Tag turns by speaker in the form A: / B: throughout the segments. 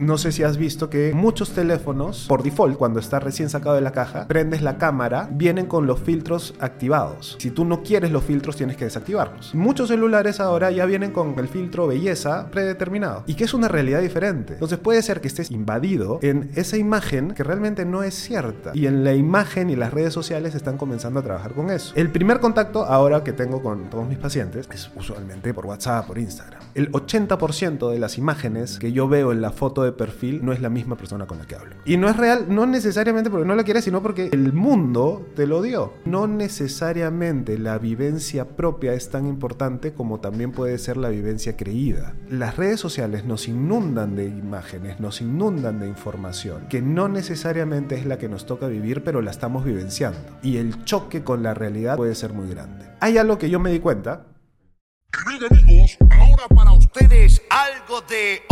A: No sé si has visto que muchos teléfonos, por default, cuando está recién sacado de la caja, prendes la cámara, vienen con los filtros activados. Si tú no quieres los filtros, tienes que desactivarlos. Muchos celulares ahora ya vienen con el filtro belleza predeterminado y que es una realidad diferente. Entonces puede ser que estés invadido en esa imagen que realmente no es cierta. Y en la imagen y las redes sociales están comenzando a trabajar con eso. El primer contacto ahora que tengo con todos mis pacientes es usualmente por WhatsApp, por Instagram. El 80% de las imágenes que yo veo en la foto de perfil no es la misma persona con la que hablo. Y no es real, no necesariamente porque no la quieres, sino porque el mundo te lo dio. No necesariamente la vivencia propia es tan importante como también puede ser la vivencia creída. Las redes sociales nos inundan de imágenes, nos inundan de información, que no necesariamente es la que nos toca vivir, pero la estamos vivenciando. Y el choque con la realidad puede ser muy grande. Hay algo que yo me di cuenta.
B: amigos, ahora para ustedes algo de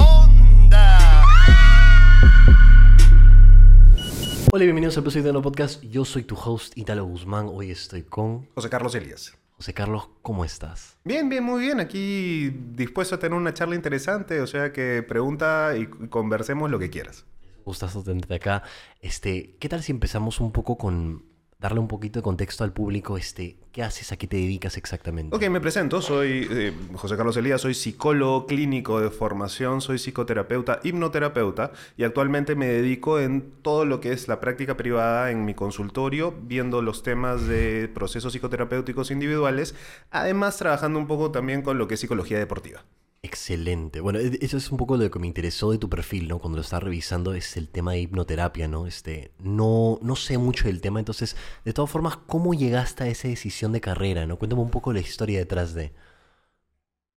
C: Hola y bienvenidos a episodio de nuevo podcast. Yo soy tu host Italo Guzmán. Hoy estoy con
A: José Carlos Elías.
C: José Carlos, ¿cómo estás?
A: Bien, bien, muy bien. Aquí dispuesto a tener una charla interesante, o sea que pregunta y conversemos lo que quieras.
C: Gustazo tenerte acá. Este, ¿qué tal si empezamos un poco con darle un poquito de contexto al público, este, ¿qué haces? ¿A qué te dedicas exactamente?
A: Ok, me presento, soy eh, José Carlos Elías, soy psicólogo clínico de formación, soy psicoterapeuta, hipnoterapeuta y actualmente me dedico en todo lo que es la práctica privada en mi consultorio, viendo los temas de procesos psicoterapéuticos individuales, además trabajando un poco también con lo que es psicología deportiva.
C: Excelente. Bueno, e, eso es un poco lo que me interesó de tu perfil, ¿no? Cuando lo estaba revisando es el tema de hipnoterapia, ¿no? Este, no, no sé mucho del tema, entonces, de todas formas, ¿cómo llegaste a esa decisión de carrera, ¿no? Cuéntame un poco la historia detrás de...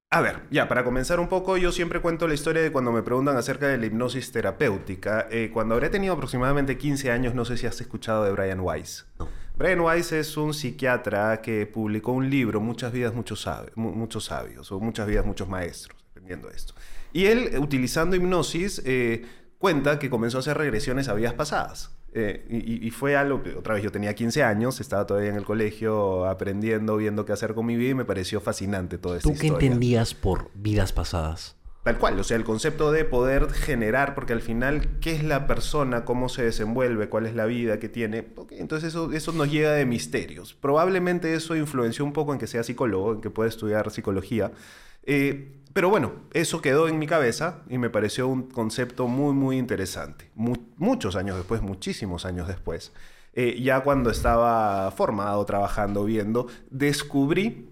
A: A ver, ya, para comenzar un poco, yo siempre cuento la historia de cuando me preguntan acerca de la hipnosis terapéutica. Eh, cuando habré tenido aproximadamente 15 años, no sé si has escuchado de Brian Weiss. Brian Weiss es un psiquiatra que publicó un libro, Muchas vidas, muchos, muchos sabios, o Muchas vidas, muchos maestros esto. Y él, utilizando hipnosis, eh, cuenta que comenzó a hacer regresiones a vidas pasadas. Eh, y, fue algo que, otra vez, yo tenía 15 años, estaba todavía en el colegio aprendiendo, viendo qué hacer con mi vida y me pareció fascinante todo esto.
C: ¿Tú qué entendías por vidas pasadas?
A: Tal cual, o sea, el concepto de poder generar, porque al final, ¿qué es la persona? ¿Cómo se desenvuelve? ¿Cuál es la vida que tiene? entonces eso, eso nos llega de misterios. Probablemente eso influenció un poco en que sea psicólogo, en que pueda estudiar psicología. Eh, pero bueno, eso quedó en mi cabeza y me pareció un concepto muy, muy interesante. muchos años después, muchísimos años después, eh, ya cuando estaba formado, trabajando, viendo, descubrí,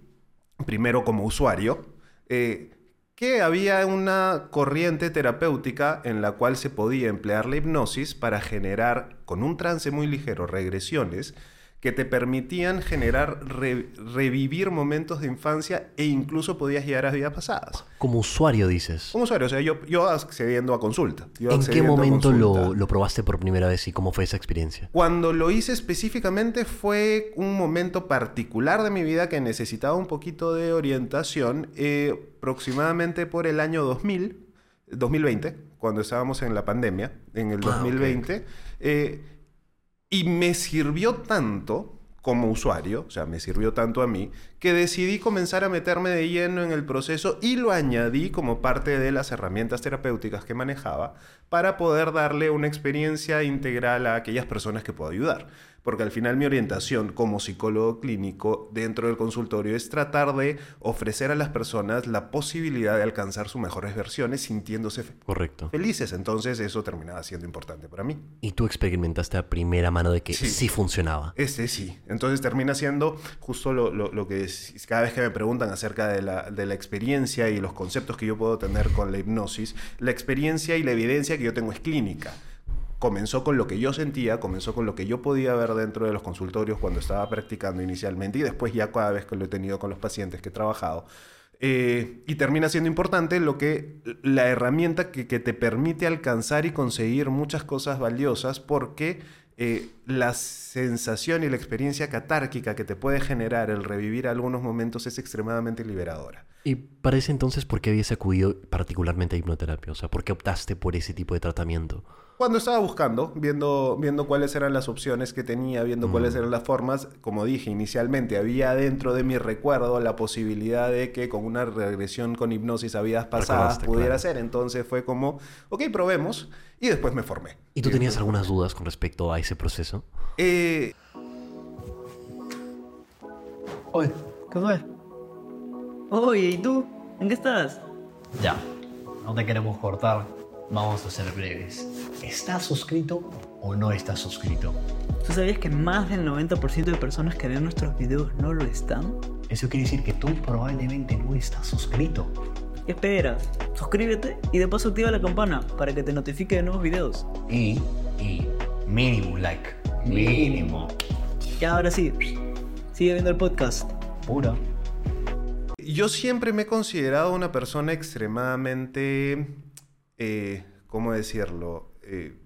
A: primero como usuario, eh, que había una corriente terapéutica en la cual se podía emplear la hipnosis para generar, con un trance muy ligero, regresiones que te permitían generar, revivir momentos de infancia e incluso podías llegar a vidas pasadas.
C: Como usuario, dices.
A: Como usuario, o sea, yo, yo accediendo a consulta.
C: ¿En qué momento lo, lo, probaste por primera vez y cómo fue esa experiencia?
A: Cuando lo hice específicamente fue un momento particular de mi vida que necesitaba un poquito de orientación, eh, aproximadamente por el año 2000, 2020, cuando estábamos en la pandemia, en el 2020. Ah, y me sirvió tanto como usuario, o sea, me sirvió tanto a mí, que decidí comenzar a meterme de lleno en el proceso y lo añadí como parte de las herramientas terapéuticas que manejaba para poder darle una experiencia integral a aquellas personas que puedo ayudar porque al final mi orientación como psicólogo clínico dentro del consultorio es tratar de ofrecer a las personas la posibilidad de alcanzar sus mejores versiones sintiéndose
C: Correcto.
A: felices. Entonces eso terminaba siendo importante para mí.
C: Y tú experimentaste a primera mano de que sí, funcionaba.
A: Este sí. Entonces termina siendo justo lo, lo, que cada vez que me preguntan acerca de la, de la experiencia y los conceptos que yo puedo tener con la hipnosis, la experiencia y la evidencia que yo tengo es clínica comenzó con lo que yo sentía, comenzó con lo que yo podía ver dentro de los consultorios cuando estaba practicando inicialmente y después ya cada vez que lo he tenido con los pacientes que he trabajado. Eh, y termina siendo importante lo que la herramienta que, te permite alcanzar y conseguir muchas cosas valiosas porque eh, la sensación y la experiencia catárquica que te puede generar el revivir algunos momentos es extremadamente liberadora.
C: Y para ese entonces, ¿por qué habías acudido particularmente a hipnoterapia? O sea, ¿por qué optaste por ese tipo de tratamiento?
A: Cuando estaba buscando, viendo, viendo cuáles eran las opciones que tenía, viendo cuáles
C: Mm.
A: eran las formas, como dije inicialmente, había dentro de mi recuerdo la posibilidad de que con una regresión con hipnosis a vidas pasadas pudiera
C: claro.
A: ser. Entonces fue como, ok, probemos. Y después me formé.
C: ¿Y tú tenías algunas dudas con respecto a ese proceso?
A: Eh,
D: Oye, ¿qué fue?
E: Oye, ¿y tú? ¿En qué estás?
D: Ya, no te queremos cortar. Vamos a ser breves. ¿Estás suscrito o no estás suscrito?
E: ¿Tú sabías que más del 90% de personas que ven nuestros videos no lo están?
D: Eso quiere decir que tú probablemente no estás suscrito.
E: ¿Qué esperas? Suscríbete y de paso activa la campana para que te notifique de nuevos videos.
D: Y, y, mínimo like. Mínimo.
E: Y ahora sí, sigue viendo el podcast.
D: Pura.
A: Yo siempre me he considerado una persona extremadamente, eh, ¿cómo decirlo? Eh,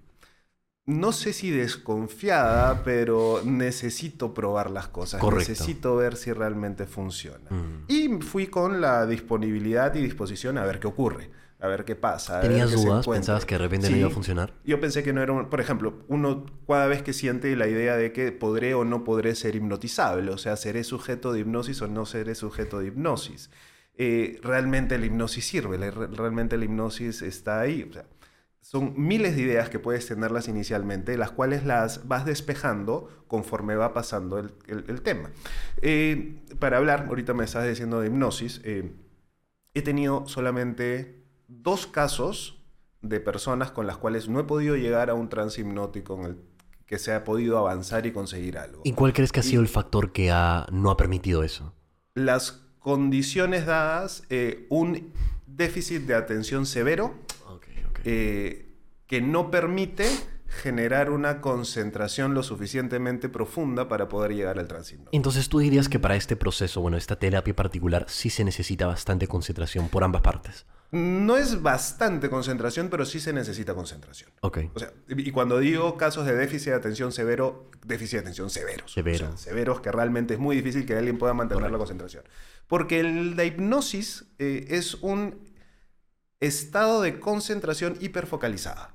A: no sé si desconfiada, pero necesito probar las cosas.
C: Correcto.
A: Necesito ver si realmente funciona.
C: Mm.
A: Y fui con la disponibilidad y disposición a ver qué ocurre, a ver qué pasa. a ver
C: ¿Tenías
A: qué
C: dudas? ¿Pensabas que de repente no iba a funcionar?
A: Yo pensé que no era un... Por ejemplo, uno cada vez que siente la idea de que podré o no podré ser hipnotizable, o sea, seré sujeto de hipnosis o no seré sujeto de hipnosis. Eh, realmente la hipnosis sirve, la- realmente la hipnosis está ahí. O sea, son miles de ideas que puedes tenerlas inicialmente, las cuales las vas despejando conforme va pasando el, el- el tema. Eh, para hablar, ahorita me estás diciendo de hipnosis, eh, he tenido solamente dos casos de personas con las cuales no he podido llegar a un trance hipnótico en el que se ha podido avanzar y conseguir algo.
C: ¿Y cuál crees que ha sido el factor que ha, no ha permitido eso?
A: Las condiciones dadas, eh, un déficit de atención severo eh, que no permite generar una concentración lo suficientemente profunda para poder llegar al hipnótico.
C: Entonces tú dirías que para este proceso, bueno, esta terapia particular, sí se necesita bastante concentración por ambas partes.
A: No es bastante concentración, pero sí se necesita concentración.
C: Ok.
A: O sea, y cuando digo casos de déficit de atención severo, déficit de atención severos.
C: Severo.
A: O sea, severos que realmente es muy difícil que alguien pueda mantener la concentración. Porque el- la hipnosis eh, es un estado de concentración hiperfocalizada.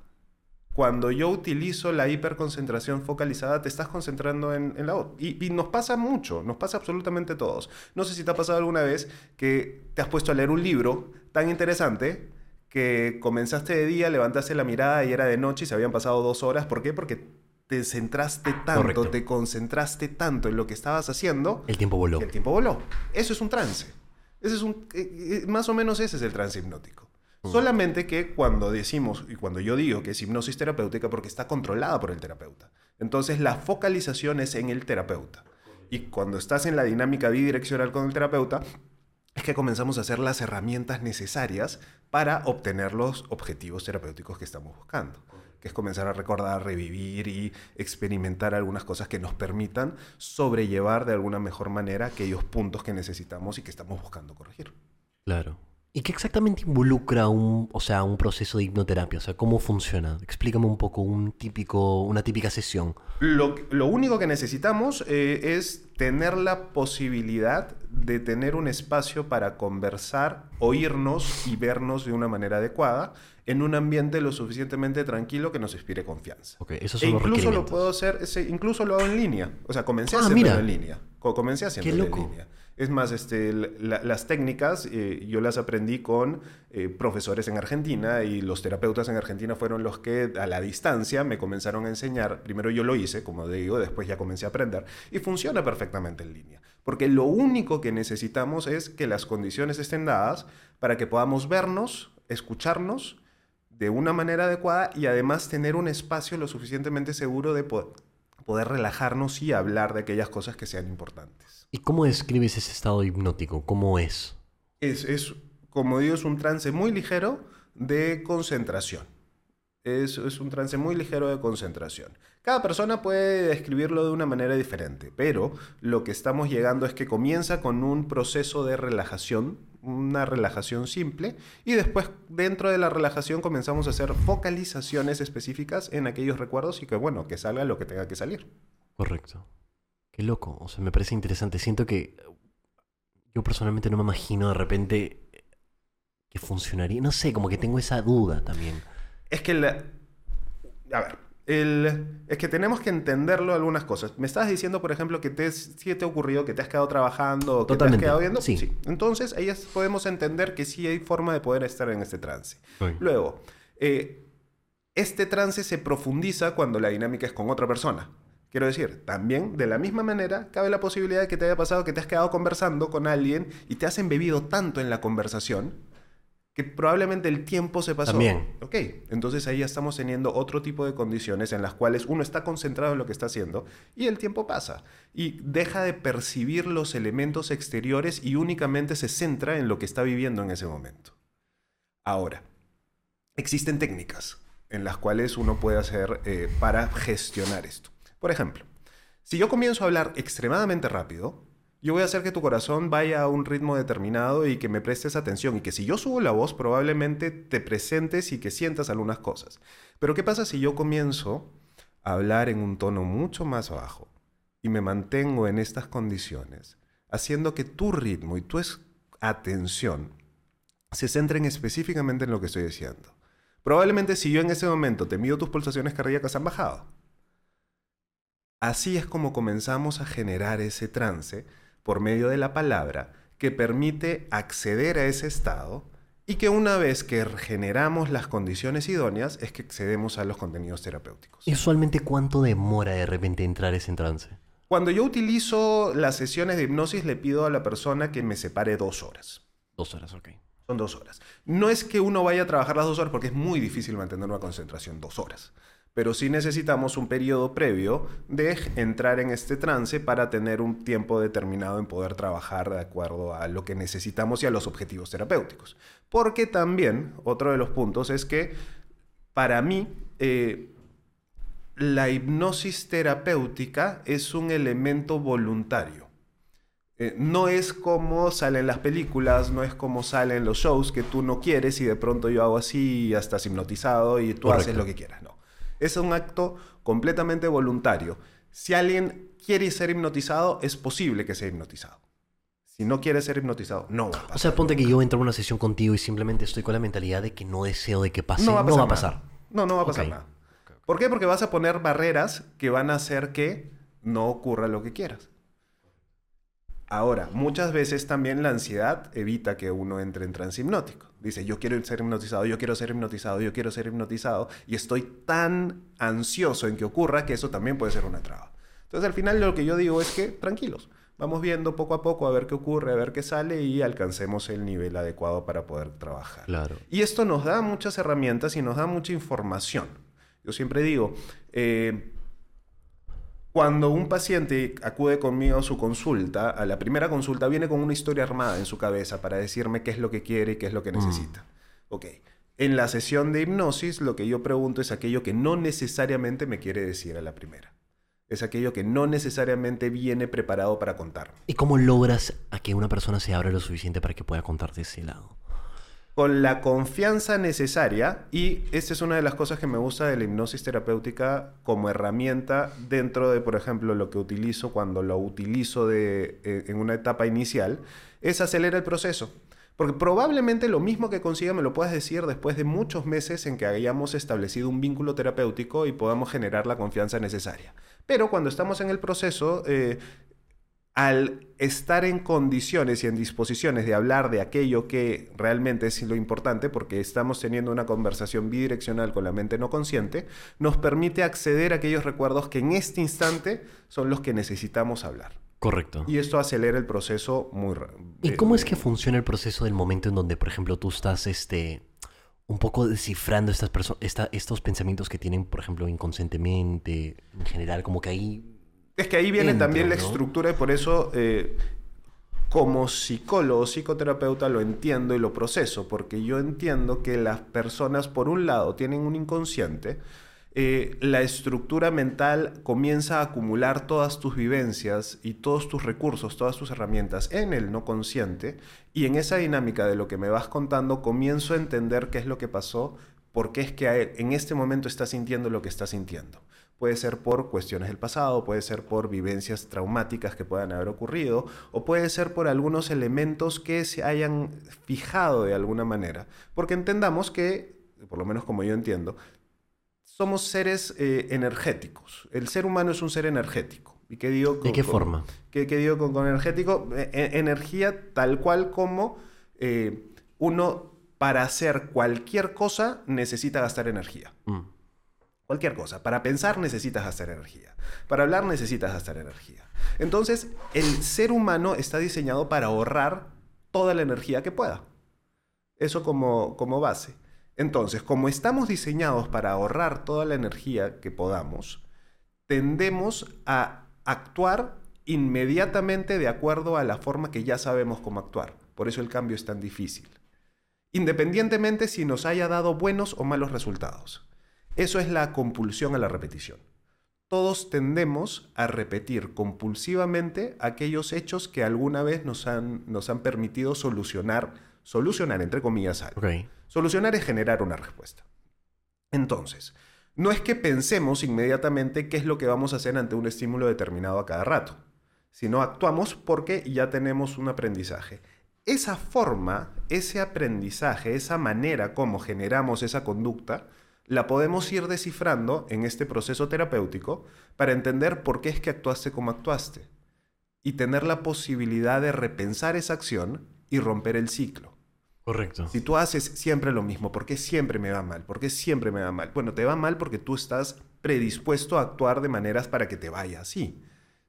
A: Cuando yo utilizo la hiperconcentración focalizada, te estás concentrando en, en la otra. Y, y nos pasa mucho, nos pasa absolutamente a todos. No sé si te ha pasado alguna vez que te has puesto a leer un libro tan interesante que comenzaste de día, levantaste la mirada y era de noche y se habían pasado dos horas. ¿Por qué? Porque te centraste tanto,
C: Correcto.
A: te concentraste tanto en lo que estabas haciendo
C: El tiempo voló.
A: el tiempo voló. Eso es un trance. Ese es un, eh, eh, más o menos ese es el trance hipnótico. Solamente que cuando decimos y cuando yo digo que es hipnosis terapéutica porque está controlada por el terapeuta. Entonces la focalización es en el terapeuta. Y cuando estás en la dinámica bidireccional con el terapeuta, es que comenzamos a hacer las herramientas necesarias para obtener los objetivos terapéuticos que estamos buscando. Que es comenzar a recordar, revivir y experimentar algunas cosas que nos permitan sobrellevar de alguna mejor manera aquellos puntos que necesitamos y que estamos buscando corregir.
C: Claro. ¿Y qué exactamente involucra un, o sea, un proceso de hipnoterapia? O sea, ¿cómo funciona? Explícame un poco un típico, una típica sesión.
A: Lo, lo único que necesitamos eh, es tener la posibilidad de tener un espacio para conversar, oírnos y vernos de una manera adecuada en un ambiente lo suficientemente tranquilo que nos inspire confianza.
C: Ok, esos
A: E
C: son los
A: incluso lo
C: requerimientos.
A: puedo hacer, incluso lo hago en línea. O sea, comencé a
C: Ah,
A: hacerlo
C: mira.
A: en línea. Co- Comencé haciéndolo en
C: loco.
A: línea. Es más, este, la- las técnicas eh, yo las aprendí con eh, profesores en Argentina y los terapeutas en Argentina fueron los que a la distancia me comenzaron a enseñar. Primero yo lo hice, como digo, después ya comencé a aprender y funciona perfectamente en línea. Porque lo único que necesitamos es que las condiciones estén dadas para que podamos vernos, escucharnos de una manera adecuada y además tener un espacio lo suficientemente seguro de po- poder relajarnos y hablar de aquellas cosas que sean importantes.
C: ¿Y cómo describes ese estado hipnótico? ¿Cómo es?
A: Es, es, como digo, es un trance muy ligero de concentración. Es, es un trance muy ligero de concentración. Cada persona puede describirlo de una manera diferente, pero lo que estamos llegando es que comienza con un proceso de relajación, una relajación simple, y después dentro de la relajación comenzamos a hacer focalizaciones específicas en aquellos recuerdos y que, bueno, que salga lo que tenga que salir.
C: Correcto. Qué loco. O sea, me parece interesante. Siento que yo personalmente no me imagino de repente que funcionaría. No sé, como que tengo esa duda también.
A: Es que la... A ver, el- es que tenemos que entenderlo algunas cosas. Me estabas diciendo, por ejemplo, que te, sí te ha ocurrido que te has quedado trabajando que
C: Totalmente,
A: te has quedado viendo.
C: sí.
A: Entonces, ahí es- podemos entender que sí hay forma de poder estar en este trance. Luego, eh, este trance se profundiza cuando la dinámica es con otra persona. Quiero decir, también de la misma manera cabe la posibilidad de que te haya pasado que te has quedado conversando con alguien y te has embebido tanto en la conversación que probablemente el tiempo se pasó.
C: También.
A: Ok, entonces ahí ya estamos teniendo otro tipo de condiciones en las cuales uno está concentrado en lo que está haciendo y el tiempo pasa y deja de percibir los elementos exteriores y únicamente se centra en lo que está viviendo en ese momento. Ahora, existen técnicas en las cuales uno puede hacer eh, para gestionar esto. Por ejemplo, si yo comienzo a hablar extremadamente rápido, yo voy a hacer que tu corazón vaya a un ritmo determinado y que me prestes atención y que si yo subo la voz probablemente te presentes y que sientas algunas cosas. Pero ¿qué pasa si yo comienzo a hablar en un tono mucho más bajo y me mantengo en estas condiciones, haciendo que tu ritmo y tu atención se centren específicamente en lo que estoy diciendo? Probablemente si yo en ese momento te mido tus pulsaciones cardíacas han bajado. Así es como comenzamos a generar ese trance por medio de la palabra que permite acceder a ese estado y que una vez que generamos las condiciones idóneas es que accedemos a los contenidos terapéuticos.
C: ¿Y usualmente cuánto demora de repente entrar ese trance?
A: Cuando yo utilizo las sesiones de hipnosis le pido a la persona que me separe dos horas.
C: Dos horas, ok.
A: Son dos horas. No es que uno vaya a trabajar las dos horas porque es muy difícil mantener una concentración dos horas. Pero sí necesitamos un periodo previo de entrar en este trance para tener un tiempo determinado en poder trabajar de acuerdo a lo que necesitamos y a los objetivos terapéuticos. Porque también, otro de los puntos es que para mí, eh, la hipnosis terapéutica es un elemento voluntario. Eh, no es como salen las películas, no es como salen los shows que tú no quieres y de pronto yo hago así y ya estás hipnotizado y tú haces lo que quieras. No. Es un acto completamente voluntario. Si alguien quiere ser hipnotizado, es posible que sea hipnotizado. Si no quiere ser hipnotizado, no va a pasar.
C: O sea, ponte que yo entro a una sesión contigo y simplemente estoy con la mentalidad de que no deseo de que pase.
A: no va a pasar. No, no va a pasar nada. ¿Por qué? Porque vas a poner barreras que van a hacer que no ocurra lo que quieras. Ahora, muchas veces también la ansiedad evita que uno entre en trance hipnótico. Dice, yo quiero ser hipnotizado, yo quiero ser hipnotizado, yo quiero ser hipnotizado, y estoy tan ansioso en que ocurra que eso también puede ser una traba. Entonces, al final lo que yo digo es que, tranquilos, vamos viendo poco a poco a ver qué ocurre, a ver qué sale y alcancemos el nivel adecuado para poder trabajar.
C: Claro.
A: Y esto nos da muchas herramientas y nos da mucha información. Yo siempre digo, eh, cuando un paciente acude conmigo a su consulta, a la primera consulta, viene con una historia armada en su cabeza para decirme qué es lo que quiere y qué es lo que necesita. Ok. En la sesión de hipnosis, lo que yo pregunto es aquello que no necesariamente me quiere decir a la primera. Es aquello que no necesariamente viene preparado para contarme.
C: ¿Y cómo logras a que una persona se abra lo suficiente para que pueda contarte ese lado?
A: Con la confianza necesaria y esta es una de las cosas que me gusta de la hipnosis terapéutica como herramienta dentro de, por ejemplo, lo que utilizo cuando lo utilizo de, eh, en una etapa inicial, es acelerar el proceso. Porque probablemente lo mismo que consiga me lo puedas decir después de muchos meses en que hayamos establecido un vínculo terapéutico y podamos generar la confianza necesaria. Pero cuando estamos en el proceso, eh, al estar en condiciones y en disposiciones de hablar de aquello que realmente es lo importante, porque estamos teniendo una conversación bidireccional con la mente no consciente, nos permite acceder a aquellos recuerdos que en este instante son los que necesitamos hablar.
C: Correcto.
A: Y esto acelera el proceso muy rápido.
C: ¿Y cómo es que funciona el proceso del momento en donde, por ejemplo, tú estás este, un poco descifrando estas esta- estos pensamientos que tienen, por ejemplo, inconscientemente, en general, como que ahí...
A: Es que ahí viene
C: Entra,
A: también la
C: ¿no?
A: estructura y por eso eh, como psicólogo, psicoterapeuta lo entiendo y lo proceso, porque yo entiendo que las personas, por un lado, tienen un inconsciente, eh, la estructura mental comienza a acumular todas tus vivencias y todos tus recursos, todas tus herramientas en el no consciente, y en esa dinámica de lo que me vas contando comienzo a entender qué es lo que pasó, por qué es que a él- en este momento está sintiendo lo que está sintiendo. Puede ser por cuestiones del pasado, puede ser por vivencias traumáticas que puedan haber ocurrido, o puede ser por algunos elementos que se hayan fijado de alguna manera. Porque entendamos que, por lo menos como yo entiendo, somos seres eh, energéticos. El ser humano es un ser energético. ¿Y qué digo?
C: ¿De qué
A: con-
C: forma?
A: ¿Qué, qué digo con, con energético? E- e- energía tal cual como eh, uno para hacer cualquier cosa necesita gastar energía.
C: Mm.
A: Cualquier cosa. Para pensar necesitas gastar energía. Para hablar necesitas gastar energía. Entonces, el ser humano está diseñado para ahorrar toda la energía que pueda. Eso como, como base. Entonces, como estamos diseñados para ahorrar toda la energía que podamos, tendemos a actuar inmediatamente de acuerdo a la forma que ya sabemos cómo actuar. Por eso el cambio es tan difícil. Independientemente si nos haya dado buenos o malos resultados. Eso es la compulsión a la repetición. Todos tendemos a repetir compulsivamente aquellos hechos que alguna vez nos han, nos han permitido solucionar, solucionar entre comillas algo. Solucionar es generar una respuesta. Entonces, no es que pensemos inmediatamente qué es lo que vamos a hacer ante un estímulo determinado a cada rato, sino actuamos porque ya tenemos un aprendizaje. Esa forma, ese aprendizaje, esa manera como generamos esa conducta, la podemos ir descifrando en este proceso terapéutico para entender por qué es que actuaste como actuaste y tener la posibilidad de repensar esa acción y romper el ciclo.
C: Correcto.
A: Si tú haces siempre lo mismo, ¿por qué siempre me va mal? ¿Por qué siempre me va mal? Bueno, te va mal porque tú estás predispuesto a actuar de maneras para que te vaya así.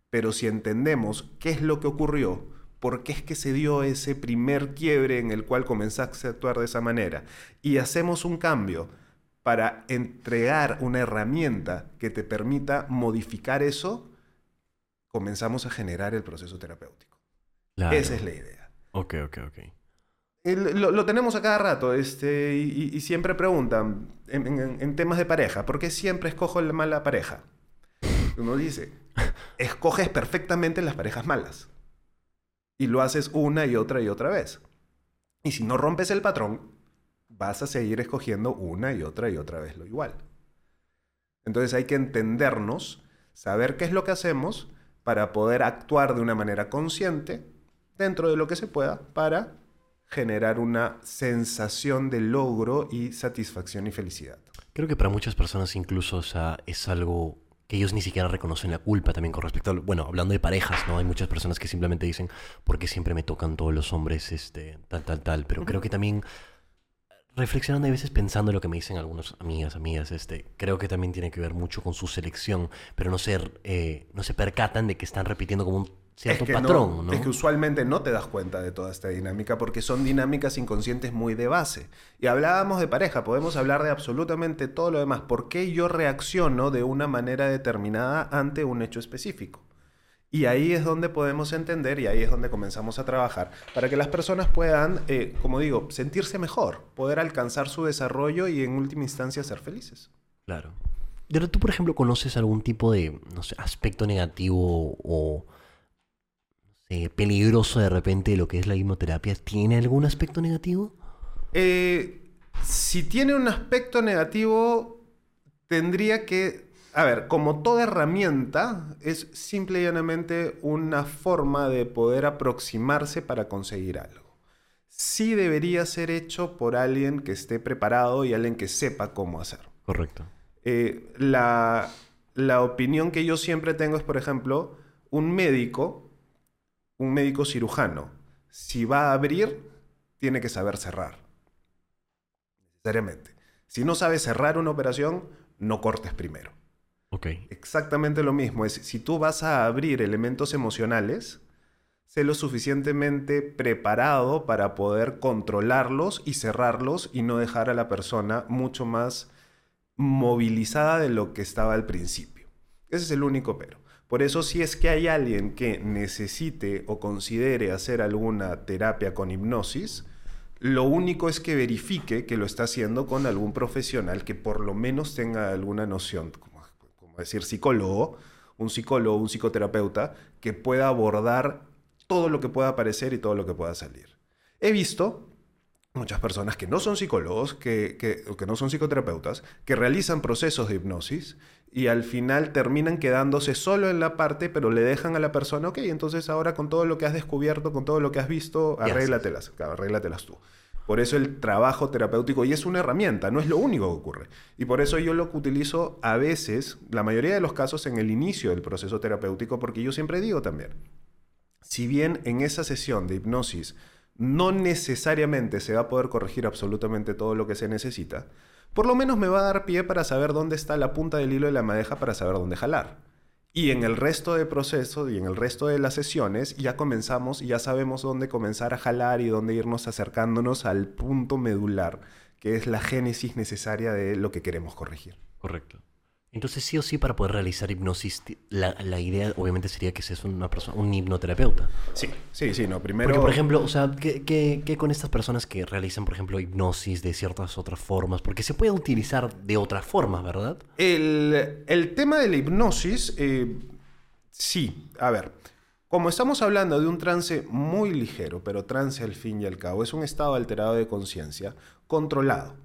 A: Pero si entendemos qué es lo que ocurrió, por qué es que se dio ese primer quiebre en el cual comenzaste a actuar de esa manera, y hacemos un cambio para entregar una herramienta que te permita modificar eso, comenzamos a generar el proceso terapéutico.
C: Claro.
A: Esa es la idea.
C: Ok, ok, ok.
A: El- lo, lo tenemos a cada rato este, y, y- siempre preguntan en, en- en temas de pareja, ¿por qué siempre escojo la mala pareja? Uno dice, escoges perfectamente las parejas malas y lo haces una y otra y otra vez. Y si no rompes el patrón, vas a seguir escogiendo una y otra y otra vez lo igual. Entonces hay que entendernos, saber qué es lo que hacemos para poder actuar de una manera consciente dentro de lo que se pueda para generar una sensación de logro y satisfacción y felicidad.
C: Creo que para muchas personas incluso, es algo que ellos ni siquiera reconocen la culpa también con respecto a, bueno, hablando de parejas, ¿no? Hay muchas personas que simplemente dicen, ¿por qué siempre me tocan todos los hombres, este, tal, tal, tal? Pero creo que también reflexionando a veces pensando en lo que me dicen algunas amigas, amigas, este, creo que también tiene que ver mucho con su selección, pero no ser, eh, no se percatan de que están repitiendo como un cierto
A: es que
C: patrón, ¿no?
A: Es que usualmente no te das cuenta de toda esta dinámica porque son dinámicas inconscientes muy de base. Y hablábamos de pareja, podemos hablar de absolutamente todo lo demás. ¿Por qué yo reacciono de una manera determinada ante un hecho específico? Y ahí es donde podemos entender y ahí es donde comenzamos a trabajar para que las personas puedan, eh, como digo, sentirse mejor, poder alcanzar su desarrollo y en última instancia ser felices.
C: Claro. Pero tú, por ejemplo, conoces algún tipo de, no sé, aspecto negativo o no sé, peligroso de repente de lo que es la hipnoterapia? ¿Tiene algún aspecto negativo?
A: Eh, si tiene un aspecto negativo, tendría que... A ver, como toda herramienta, es simple y llanamente una forma de poder aproximarse para conseguir algo. Sí debería ser hecho por alguien que esté preparado y alguien que sepa cómo hacerlo.
C: Correcto.
A: Eh, la, la opinión que yo siempre tengo es, por ejemplo, un médico, un médico cirujano, si va a abrir, tiene que saber cerrar. Necesariamente. Si no sabes cerrar una operación, no cortes primero.
C: Ok.
A: Exactamente lo mismo es, si tú vas a abrir elementos emocionales, sé lo suficientemente preparado para poder controlarlos y cerrarlos y no dejar a la persona mucho más movilizada de lo que estaba al principio. Ese es el único pero. Por eso si es que hay alguien que necesite o considere hacer alguna terapia con hipnosis, lo único es que verifique que lo está haciendo con algún profesional que por lo menos tenga alguna noción, decir psicólogo, un psicólogo, un psicoterapeuta, que pueda abordar todo lo que pueda aparecer y todo lo que pueda salir. He visto muchas personas que no son psicólogos, que, que, que no son psicoterapeutas, que realizan procesos de hipnosis y al final terminan quedándose solo en la parte, pero le dejan a la persona, ok, entonces ahora con todo lo que has descubierto, con todo lo que has visto, arréglatelas, arréglatelas tú. Por eso el trabajo terapéutico, y es una herramienta, no es lo único que ocurre. Y por eso yo lo utilizo a veces, la mayoría de los casos, en el inicio del proceso terapéutico, porque yo siempre digo también, si bien en esa sesión de hipnosis no necesariamente se va a poder corregir absolutamente todo lo que se necesita, por lo menos me va a dar pie para saber dónde está la punta del hilo de la madeja para saber dónde jalar. Y en el resto del proceso y en el resto de las sesiones ya comenzamos y ya sabemos dónde comenzar a jalar y dónde irnos acercándonos al punto medular, que es la génesis necesaria de lo que queremos corregir.
C: Correcto. Entonces, sí o sí, para poder realizar hipnosis, la, la idea obviamente sería que seas una persona, un hipnoterapeuta.
A: Sí, sí, sí, no, primero...
C: Porque, por ejemplo, o sea, ¿qué, qué, qué con estas personas que realizan, por ejemplo, hipnosis de ciertas otras formas? Porque se puede utilizar de otras formas, ¿verdad?
A: El, el tema de la hipnosis, eh, sí, a ver, como estamos hablando de un trance muy ligero, pero trance al fin y al cabo, es un estado alterado de conciencia controlado.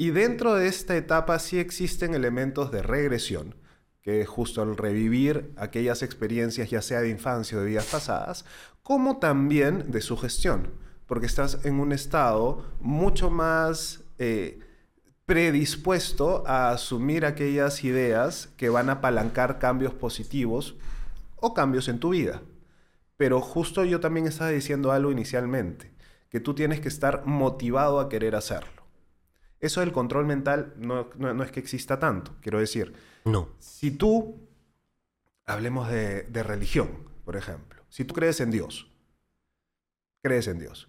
A: Y dentro de esta etapa sí existen elementos de regresión, que es justo el revivir aquellas experiencias, ya sea de infancia o de vidas pasadas, como también de sugestión, porque estás en un estado mucho más eh, predispuesto a asumir aquellas ideas que van a apalancar cambios positivos o cambios en tu vida. Pero justo yo también estaba diciendo algo inicialmente, que tú tienes que estar motivado a querer hacerlo. Eso del control mental no, no- no es que exista tanto, quiero decir.
C: No.
A: Si tú, hablemos de, de religión, por ejemplo, si tú crees en Dios, crees en Dios,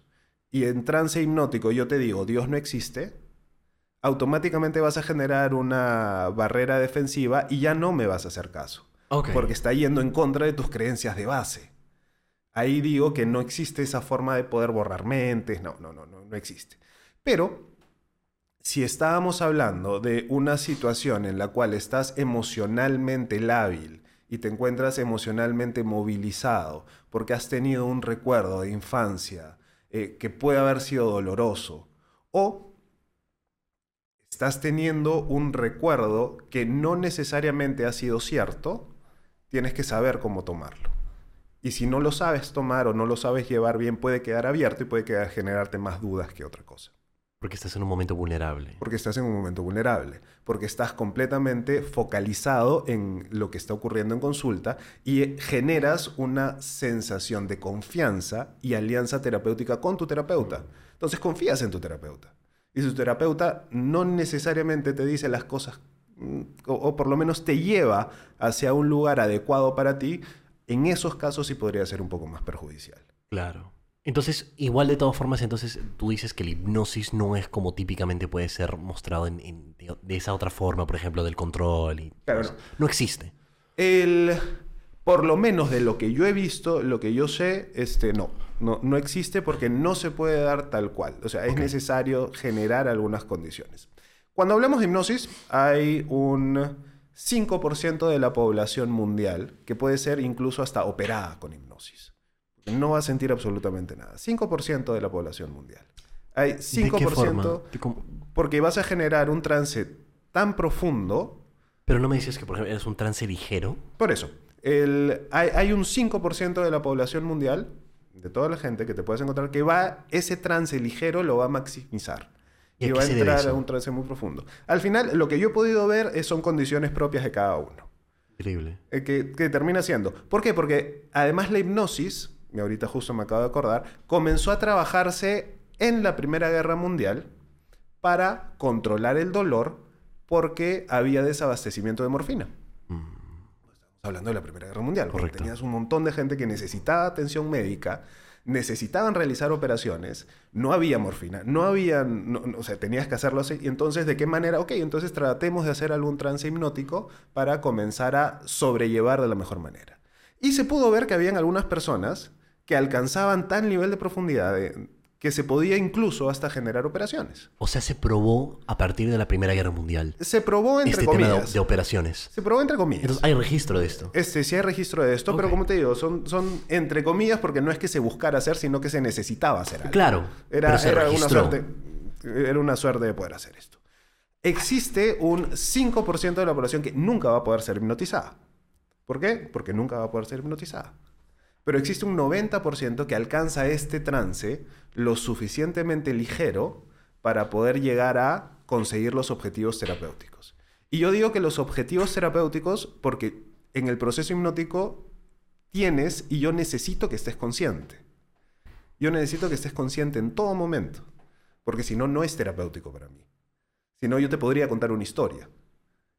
A: y en trance hipnótico yo te digo, Dios no existe, automáticamente vas a generar una barrera defensiva y ya no me vas a hacer caso, porque está yendo en contra de tus creencias de base. Ahí digo que no existe esa forma de poder borrar mentes, no, no, no, no, no existe. Pero si estábamos hablando de una situación en la cual estás emocionalmente lábil y te encuentras emocionalmente movilizado porque has tenido un recuerdo de infancia eh, que puede haber sido doloroso o estás teniendo un recuerdo que no necesariamente ha sido cierto, tienes que saber cómo tomarlo. Y si no lo sabes tomar o no lo sabes llevar bien, puede quedar abierto y puede generarte más dudas que otra cosa.
C: Porque estás en un momento vulnerable.
A: Porque estás en un momento vulnerable, porque estás completamente focalizado en lo que está ocurriendo en consulta y generas una sensación de confianza y alianza terapéutica con tu terapeuta. Entonces confías en tu terapeuta. Y tu terapeuta no necesariamente te dice las cosas, mm, o, o por lo menos te lleva hacia un lugar adecuado para ti, en esos casos sí podría ser un poco más perjudicial.
C: Claro. Entonces, igual de todas formas, entonces tú dices que la hipnosis no es como típicamente puede ser mostrado en, en- de, de esa otra forma, por ejemplo, del control y...
A: Claro,
C: no, no existe.
A: El, por lo menos de lo que yo he visto, lo que yo sé, este, no, no, no existe porque no se puede dar tal cual. O sea, es necesario generar algunas condiciones. Cuando hablamos de hipnosis, hay un 5% de la población mundial que puede ser incluso hasta operada con hipnosis. No va a sentir absolutamente nada. 5% de la población mundial. Hay 5%
C: ¿De
A: porque vas a generar un trance tan profundo
C: Pero no me dices que, por ejemplo, eres un trance ligero.
A: por eso, el- hay, hay un 5% de la población mundial, de toda la gente que te puedes encontrar, que va, ese trance ligero lo va a maximizar.
C: ¿Y
A: va a entrar a un trance muy profundo. Al final, lo que yo he podido ver es- son condiciones propias de cada uno.
C: Increíble.
A: eh, que, que termina siendo. ¿Por qué? Porque además la hipnosis, y ahorita justo me acabo de acordar, comenzó a trabajarse en la Primera Guerra Mundial para controlar el dolor porque había desabastecimiento de morfina. Estamos hablando de la Primera Guerra Mundial.
C: Correcto.
A: Tenías un montón de gente que necesitaba atención médica, necesitaban realizar operaciones, no había morfina, no había, no- no- o sea, tenías que hacerlo así. Y entonces, ¿de qué manera? Ok, entonces tratemos de hacer algún trance hipnótico para comenzar a sobrellevar de la mejor manera. Y se pudo ver que habían algunas personas que alcanzaban tal nivel de profundidad de- que se podía incluso hasta generar operaciones.
C: O sea, se probó a partir de la Primera Guerra Mundial.
A: Se probó entre
C: Este tema de,
A: comillas.
C: de operaciones.
A: Se probó entre comillas.
C: Entonces, hay registro de esto.
A: Este, sí hay registro de esto, pero como te digo, son, son entre comillas porque no es que se buscara hacer, sino que se necesitaba hacer algo.
C: Claro.
A: Era, era una suerte. Era una suerte de poder hacer esto. Existe un 5% de la población que nunca va a poder ser hipnotizada. ¿Por qué? Porque nunca va a poder ser hipnotizada. Pero existe un 90% que alcanza este trance lo suficientemente ligero para poder llegar a conseguir los objetivos terapéuticos. Y yo digo que los objetivos terapéuticos, porque en el proceso hipnótico tienes y yo necesito que estés consciente. Yo necesito que estés consciente en todo momento, porque si no, no es terapéutico para mí. Si no, yo te podría contar una historia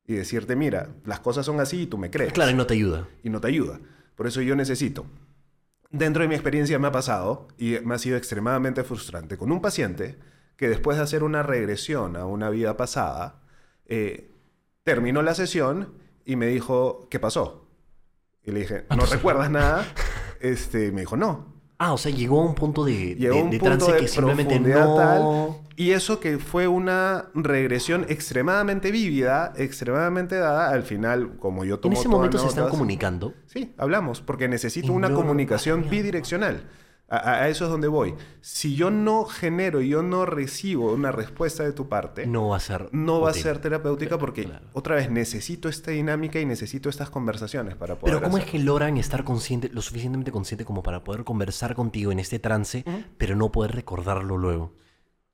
A: y decirte, mira, las cosas son así y tú me crees.
C: Claro, y no te ayuda.
A: Y no te ayuda. Por eso yo necesito. Dentro de mi experiencia me ha pasado y me ha sido extremadamente frustrante con un paciente que después de hacer una regresión a una vida pasada, eh, terminó la sesión y me dijo, ¿qué pasó? Y le dije, ¿no recuerdas nada? Este, me dijo, no.
C: Ah, o sea, llegó a un punto de,
A: Llegó
C: de-
A: a un
C: de
A: punto
C: trance
A: de
C: que simplemente no...
A: tal, y eso que fue una regresión extremadamente vívida, extremadamente dada, al final, como yo
C: En
A: tomo
C: ese
A: todas
C: momento se están comunicando.
A: Sí, hablamos, porque necesito
C: Y
A: una
C: no-
A: comunicación bidireccional. A, eso es donde voy. Si yo no genero y yo no recibo una respuesta de tu parte,
C: No va a ser...
A: no va a ser terapéutica porque,
C: Claro.
A: otra vez, necesito esta dinámica y necesito estas conversaciones para poder
C: Pero ¿cómo es que logran estar consciente, lo suficientemente consciente como para poder conversar contigo en este trance, pero no poder recordarlo luego?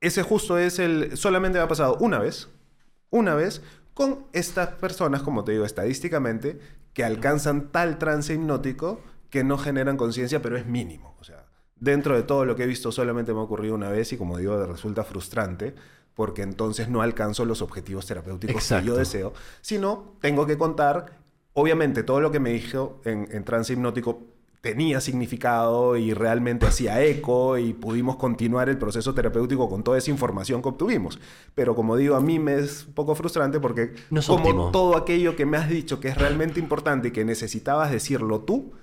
A: Ese justo es el... Solamente me ha pasado una vez, una vez, con estas personas, como te digo, estadísticamente, que alcanzan tal trance hipnótico que no generan conciencia, pero es mínimo. O sea, dentro de todo lo que he visto solamente me ha ocurrido una vez y como digo, resulta frustrante porque entonces no alcanzo los objetivos terapéuticos que yo deseo, sino tengo que contar, obviamente todo lo que me dijo en, en trance hipnótico tenía significado y realmente hacía eco y pudimos continuar el proceso terapéutico con toda esa información que obtuvimos. Pero como digo, a mí me es un poco frustrante porque
C: No
A: como
C: óptimo.
A: todo aquello que me has dicho que es realmente importante y que necesitabas decirlo tú,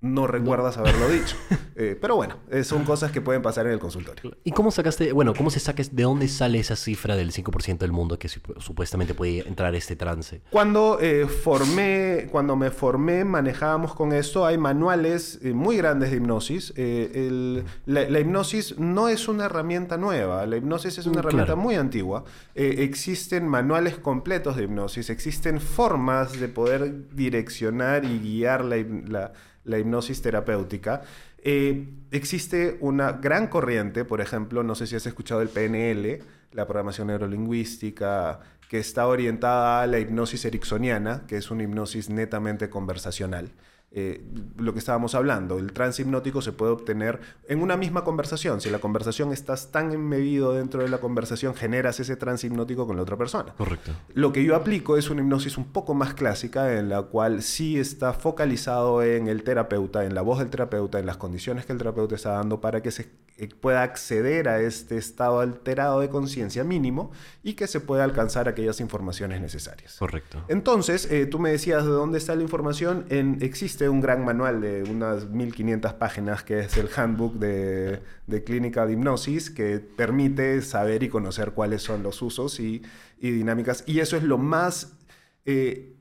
A: no recuerdas haberlo dicho. Eh, pero bueno, eh, son cosas que pueden pasar en el consultorio.
C: ¿Y cómo sacaste, bueno, cómo se saca, de dónde sale esa cifra del 5% del mundo que sup- supuestamente puede entrar este trance?
A: Cuando eh, formé, cuando me formé, manejábamos con esto. Hay manuales eh, muy grandes de hipnosis. El- la, la hipnosis no es una herramienta nueva. La hipnosis es una
C: Mm,
A: herramienta
C: claro.
A: muy antigua. Existen manuales completos de hipnosis. Existen formas de poder direccionar y guiar la- la hipnosis terapéutica. Eh, existe una gran corriente, por ejemplo, no sé si has escuchado el PNL, la programación neurolingüística, que está orientada a la hipnosis ericksoniana, que es una hipnosis netamente conversacional. Eh, lo que estábamos hablando, el trance hipnótico se puede obtener en una misma conversación. Si la conversación estás tan embebido dentro de la conversación, generas ese trance hipnótico con la otra persona.
C: Correcto.
A: Lo que yo aplico es una hipnosis un poco más clásica en la cual sí está focalizado en el terapeuta, en la voz del terapeuta, en las condiciones que el terapeuta está dando para que se eh, pueda acceder a este estado alterado de conciencia mínimo y que se pueda alcanzar aquellas informaciones necesarias.
C: Correcto.
A: Entonces, eh, tú me decías de dónde está la información. En, existe un gran manual de unas 1500 páginas que es el Handbook de, de Clinical Hypnosis que permite saber y conocer cuáles son los usos y, y dinámicas. Y eso es lo más, eh,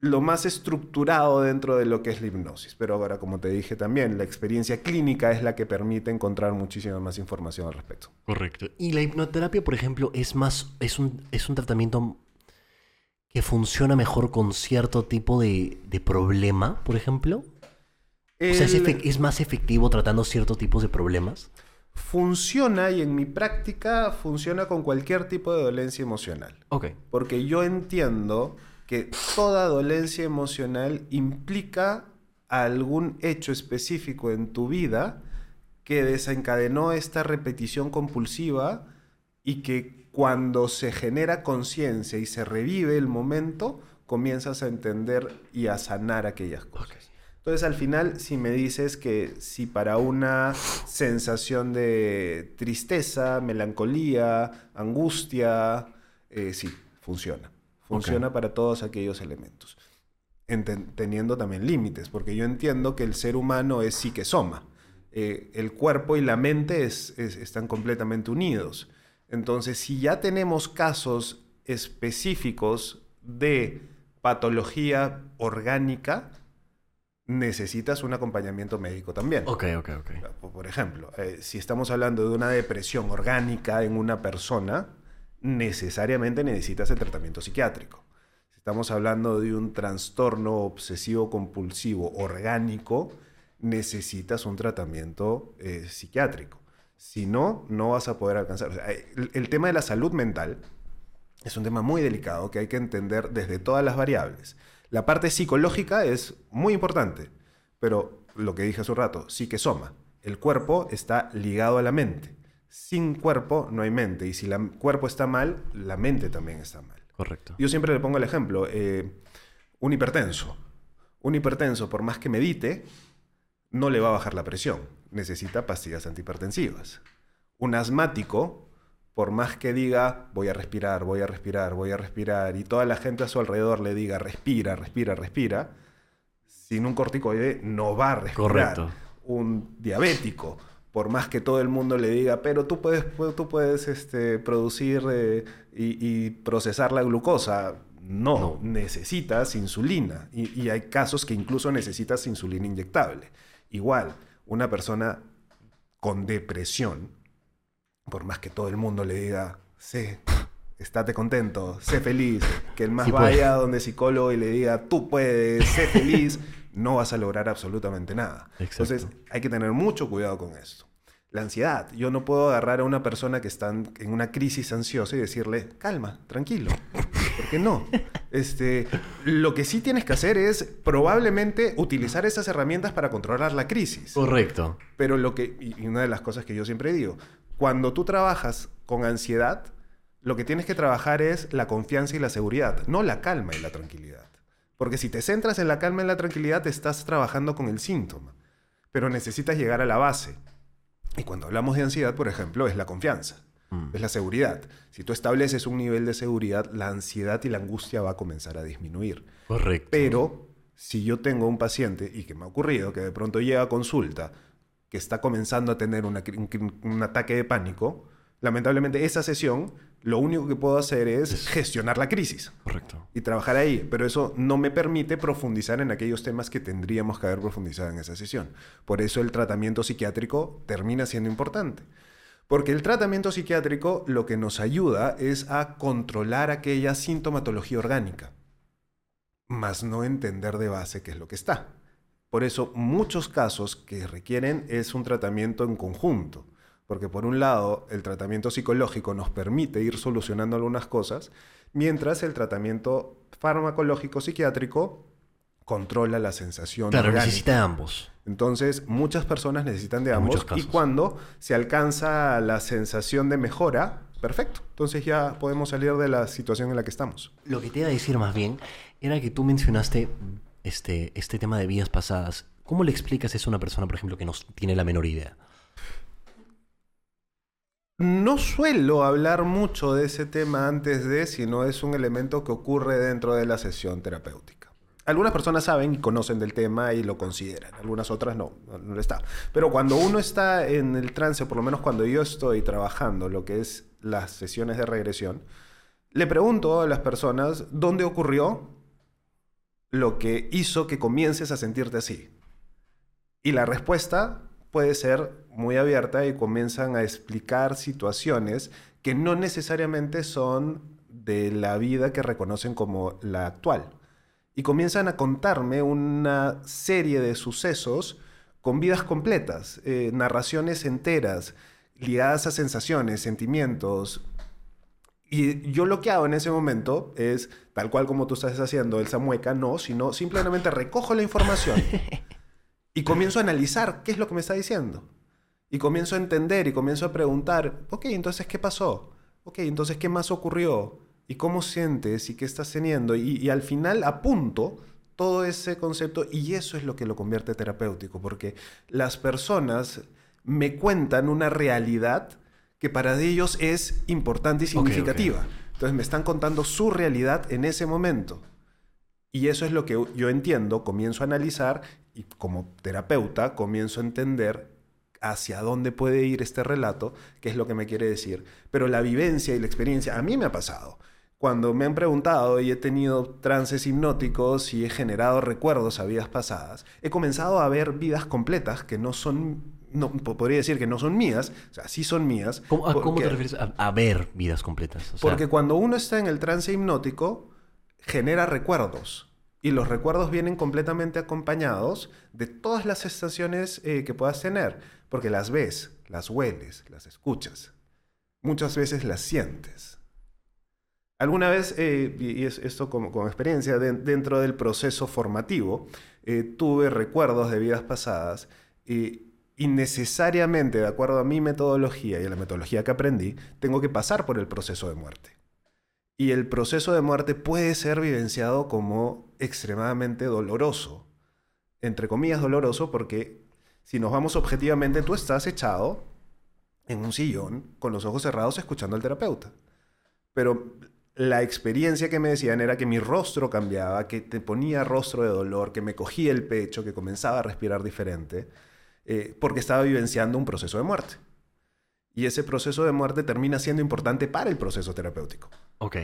A: lo más estructurado dentro de lo que es la hipnosis. Pero ahora, como te dije también, la experiencia clínica es la que permite encontrar muchísima más información al respecto.
C: Correcto. Y la hipnoterapia, por ejemplo, es más, es un, es un tratamiento que funciona mejor con cierto tipo de, de problema, por ejemplo. O sea, es, más efectivo tratando ciertos tipos de problemas.
A: Funciona y en mi práctica funciona con cualquier tipo de dolencia emocional.
C: Ok.
A: Porque yo entiendo que toda dolencia emocional implica algún hecho específico en tu vida que desencadenó esta repetición compulsiva y que cuando se genera conciencia y se revive el momento, comienzas a entender y a sanar aquellas cosas. Entonces al final, si me dices que si para una sensación de tristeza, melancolía, angustia, eh, sí, funciona. Funciona para todos aquellos elementos. Enten- teniendo también límites, porque yo entiendo que el ser humano es psique-soma. Eh, el cuerpo y la mente es- es- están completamente unidos. Entonces, si ya tenemos casos específicos de patología orgánica, necesitas un acompañamiento médico también.
C: Ok, ok, ok.
A: Por- ejemplo, eh, si estamos hablando de una depresión orgánica en una persona, necesariamente necesitas el tratamiento psiquiátrico. Si estamos hablando de un trastorno obsesivo compulsivo orgánico, necesitas un tratamiento eh, psiquiátrico. Si no, no vas a poder alcanzar. O sea, el, el tema de la salud mental es un tema muy delicado que hay que entender desde todas las variables. La parte psicológica es muy importante, pero lo que dije hace un rato, psique soma. El cuerpo está ligado a la mente. Sin cuerpo no hay mente. Y si el cuerpo está mal, la mente también está mal.
C: Correcto.
A: Yo siempre le pongo el ejemplo, eh, un hipertenso. Un hipertenso, por más que medite, no le va a bajar la presión. Necesita pastillas antihipertensivas. Un asmático, por más que diga, voy a respirar, voy a respirar, voy a respirar, y toda la gente a su alrededor le diga, respira, respira, respira, sin un corticoide no va a respirar.
C: Correcto.
A: Un diabético, por más que todo el mundo le diga, pero tú puedes, pu- tú puedes este, producir eh, y, y procesar la glucosa. No,
C: No.
A: necesitas insulina. Y, y hay casos que incluso necesitas insulina inyectable. Igual, una persona con depresión, por más que todo el mundo le diga, sé, estate contento, sé feliz, que el más
C: Sí puede.
A: vaya donde psicólogo y le diga, tú puedes, sé feliz, no vas a lograr absolutamente nada.
C: Exacto.
A: Entonces, hay que tener mucho cuidado con esto. La ansiedad. Yo no puedo agarrar a una persona que está en una crisis ansiosa y decirle, calma, tranquilo. ¿Por qué no? Este, lo que sí tienes que hacer es probablemente utilizar esas herramientas para controlar la crisis.
C: Correcto.
A: Pero lo que, y una de las cosas que yo siempre digo, cuando tú trabajas con ansiedad, lo que tienes que trabajar es la confianza y la seguridad, no la calma y la tranquilidad. Porque si te centras en la calma y la tranquilidad, estás trabajando con el síntoma. Pero necesitas llegar a la base. Y cuando hablamos de ansiedad, por ejemplo, es la confianza,
C: Mm.
A: es la seguridad. Si tú estableces un nivel de seguridad, la ansiedad y la angustia va a comenzar a disminuir.
C: Correcto.
A: Pero si yo tengo un paciente, y que me ha ocurrido, que de pronto llega a consulta, que está comenzando a tener una un ataque de pánico, lamentablemente esa sesión, lo único que puedo hacer es
C: Es-
A: gestionar la crisis
C: Correcto.
A: y trabajar ahí. Pero eso no me permite profundizar en aquellos temas que tendríamos que haber profundizado en esa sesión. Por eso el tratamiento psiquiátrico termina siendo importante. Porque el tratamiento psiquiátrico lo que nos ayuda es a controlar aquella sintomatología orgánica, más no entender de base qué es lo que está. Por eso muchos casos que requieren es un tratamiento en conjunto. Porque por un lado, el tratamiento psicológico nos permite ir solucionando algunas cosas, mientras el tratamiento farmacológico psiquiátrico controla la sensación.
C: Claro,
A: orgánica.
C: necesita ambos.
A: Entonces, muchas personas necesitan de ambos y cuando se alcanza la sensación de mejora, perfecto. Entonces ya podemos salir de la situación en la que estamos.
C: Lo que te iba a decir más bien era que tú mencionaste este, este tema de vidas pasadas. ¿Cómo le explicas eso a una persona, por ejemplo, que no tiene la menor idea?
A: No suelo hablar mucho de ese tema antes de, sino es un elemento que ocurre dentro de la sesión terapéutica. Algunas personas saben y conocen del tema y lo consideran, algunas otras no, no, no está. Pero cuando uno está en el trance, por lo menos cuando yo estoy trabajando lo que es las sesiones de regresión, le pregunto a las personas dónde ocurrió lo que hizo que comiences a sentirte así. Y la respuesta puede ser muy abierta y comienzan a explicar situaciones que no necesariamente son de la vida que reconocen como la actual. Y comienzan a contarme una serie de sucesos con vidas completas, eh, narraciones enteras, ligadas a sensaciones, sentimientos, y yo lo que hago en ese momento es, tal cual como tú estás haciendo, el Samueca, no, sino simplemente recojo la información y comienzo a analizar qué es lo que me está diciendo. Y comienzo a entender y comienzo a preguntar, ok, entonces, ¿qué pasó? Ok, entonces, ¿qué más ocurrió? ¿Y cómo sientes? ¿Y qué estás teniendo? Y, y al final apunto todo ese concepto y eso es lo que lo convierte terapéutico, porque las personas me cuentan una realidad que para ellos es importante y significativa. Entonces me están contando su realidad en ese momento. Y eso es lo que yo entiendo, comienzo a analizar y como terapeuta comienzo a entender hacia dónde puede ir este relato, qué es lo que me quiere decir. Pero la vivencia y la experiencia, a mí me ha pasado. Cuando me han preguntado y he tenido trances hipnóticos y he generado recuerdos a vidas pasadas, he comenzado a ver vidas completas que no son no, po- podría decir que no son mías, o sea, sí son mías.
C: ¿Cómo, a cómo te refieres a, a ver vidas completas? O sea,
A: Porque cuando uno está en el trance hipnótico, genera recuerdos. Y los recuerdos vienen completamente acompañados de todas las sensaciones eh, que puedas tener. Porque las ves, las hueles, las escuchas. Muchas veces las sientes. Alguna vez, eh, y y es esto como, experiencia, de- dentro del proceso formativo, eh, tuve recuerdos de vidas pasadas y, y necesariamente, de acuerdo a mi metodología y a la metodología que aprendí, tengo que pasar por el proceso de muerte. Y el proceso de muerte puede ser vivenciado como extremadamente doloroso. Entre comillas, doloroso porque si nos vamos objetivamente, tú estás echado en un sillón con los ojos cerrados escuchando al terapeuta. Pero la experiencia que me decían era que mi rostro cambiaba, que te ponía rostro de dolor, que me cogía el pecho, que comenzaba a respirar diferente, eh, porque estaba vivenciando un proceso de muerte. Y ese proceso de muerte termina siendo importante para el proceso terapéutico.
C: Ok.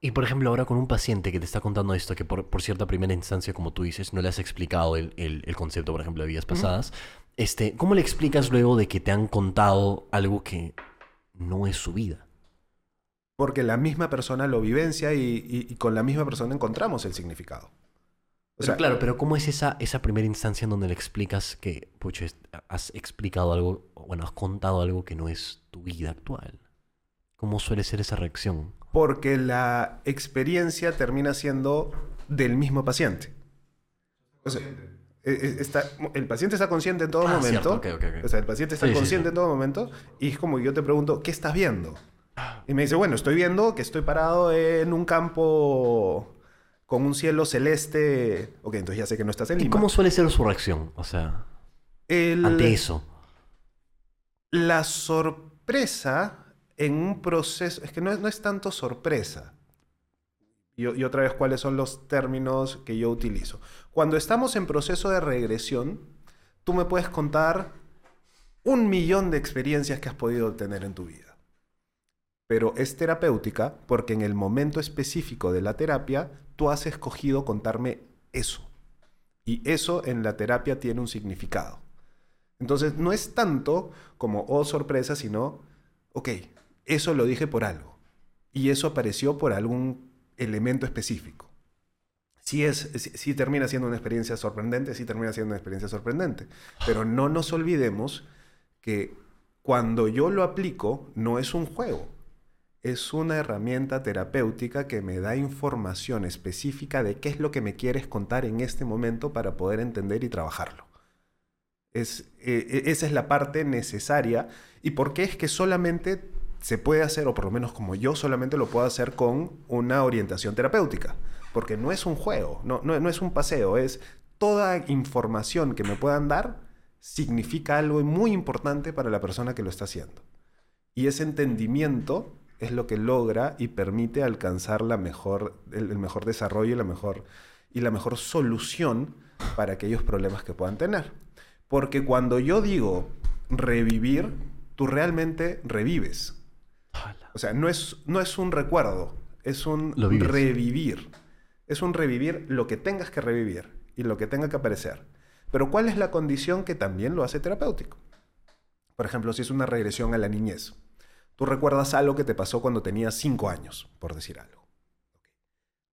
C: Y por ejemplo, ahora con un paciente que te está contando esto, que por, por cierta primera instancia, como tú dices, no le has explicado el, el- el concepto, por ejemplo, de vidas pasadas, este, ¿cómo le explicas luego de que te han contado algo que no es su vida?
A: Porque la misma persona lo vivencia y, y- y con la misma persona encontramos el significado. O
C: Pero
A: sea,
C: claro, pero ¿cómo es esa, esa primera instancia en donde le explicas que, pucha, es- has explicado algo, bueno, has contado algo que no es tu vida actual? ¿Cómo suele ser esa reacción?
A: porque la experiencia termina siendo del mismo paciente. O sea, e- e- está- el paciente está consciente en todo
C: Ah,
A: momento.
C: cierto, ok, ok, ok.
A: O sea, el paciente está
C: Sí, sí,
A: consciente
C: sí.
A: en todo momento y es como yo te pregunto, ¿qué estás viendo? Y me dice, bueno, estoy viendo que estoy parado en un campo con un cielo celeste. Ok, entonces ya sé que no estás en
C: ¿Y
A: Lima.
C: cómo suele ser su reacción? O sea,
A: El-
C: ante eso.
A: La sorpresa en un proceso, es que no es, no es tanto sorpresa. Y, y otra vez, ¿cuáles son los términos que yo utilizo? Cuando estamos en proceso de regresión, tú me puedes contar un millón de experiencias que has podido tener en tu vida. Pero es terapéutica porque en el momento específico de la terapia, tú has escogido contarme eso. Y eso en la terapia tiene un significado. Entonces, no es tanto como, oh, sorpresa, sino, ok, eso lo dije por algo. Y eso apareció por algún elemento específico. Sí, es, sí, termina siendo una experiencia sorprendente, sí termina siendo una experiencia sorprendente. Pero no nos olvidemos que cuando yo lo aplico, no es un juego. Es una herramienta terapéutica que me da información específica de qué es lo que me quieres contar en este momento para poder entender y trabajarlo. Es, eh, esa es la parte necesaria. ¿Y por qué es que solamente se puede hacer, o por lo menos como yo solamente lo puedo hacer con una orientación terapéutica? Porque no es un juego, no, no, no es un paseo, es toda información que me puedan dar significa algo muy importante para la persona que lo está haciendo. Y ese entendimiento es lo que logra y permite alcanzar la mejor, el, el mejor desarrollo y la mejor, y la mejor solución para aquellos problemas que puedan tener. Porque cuando yo digo revivir, tú realmente revives. O sea, no es, no es un recuerdo, es un
C: Lo
A: revivir. Es un revivir lo que tengas que revivir y lo que tenga que aparecer. Pero ¿cuál es la condición que también lo hace terapéutico? Por ejemplo, si es una regresión a la niñez. Tú recuerdas algo que te pasó cuando tenías cinco años, por decir algo.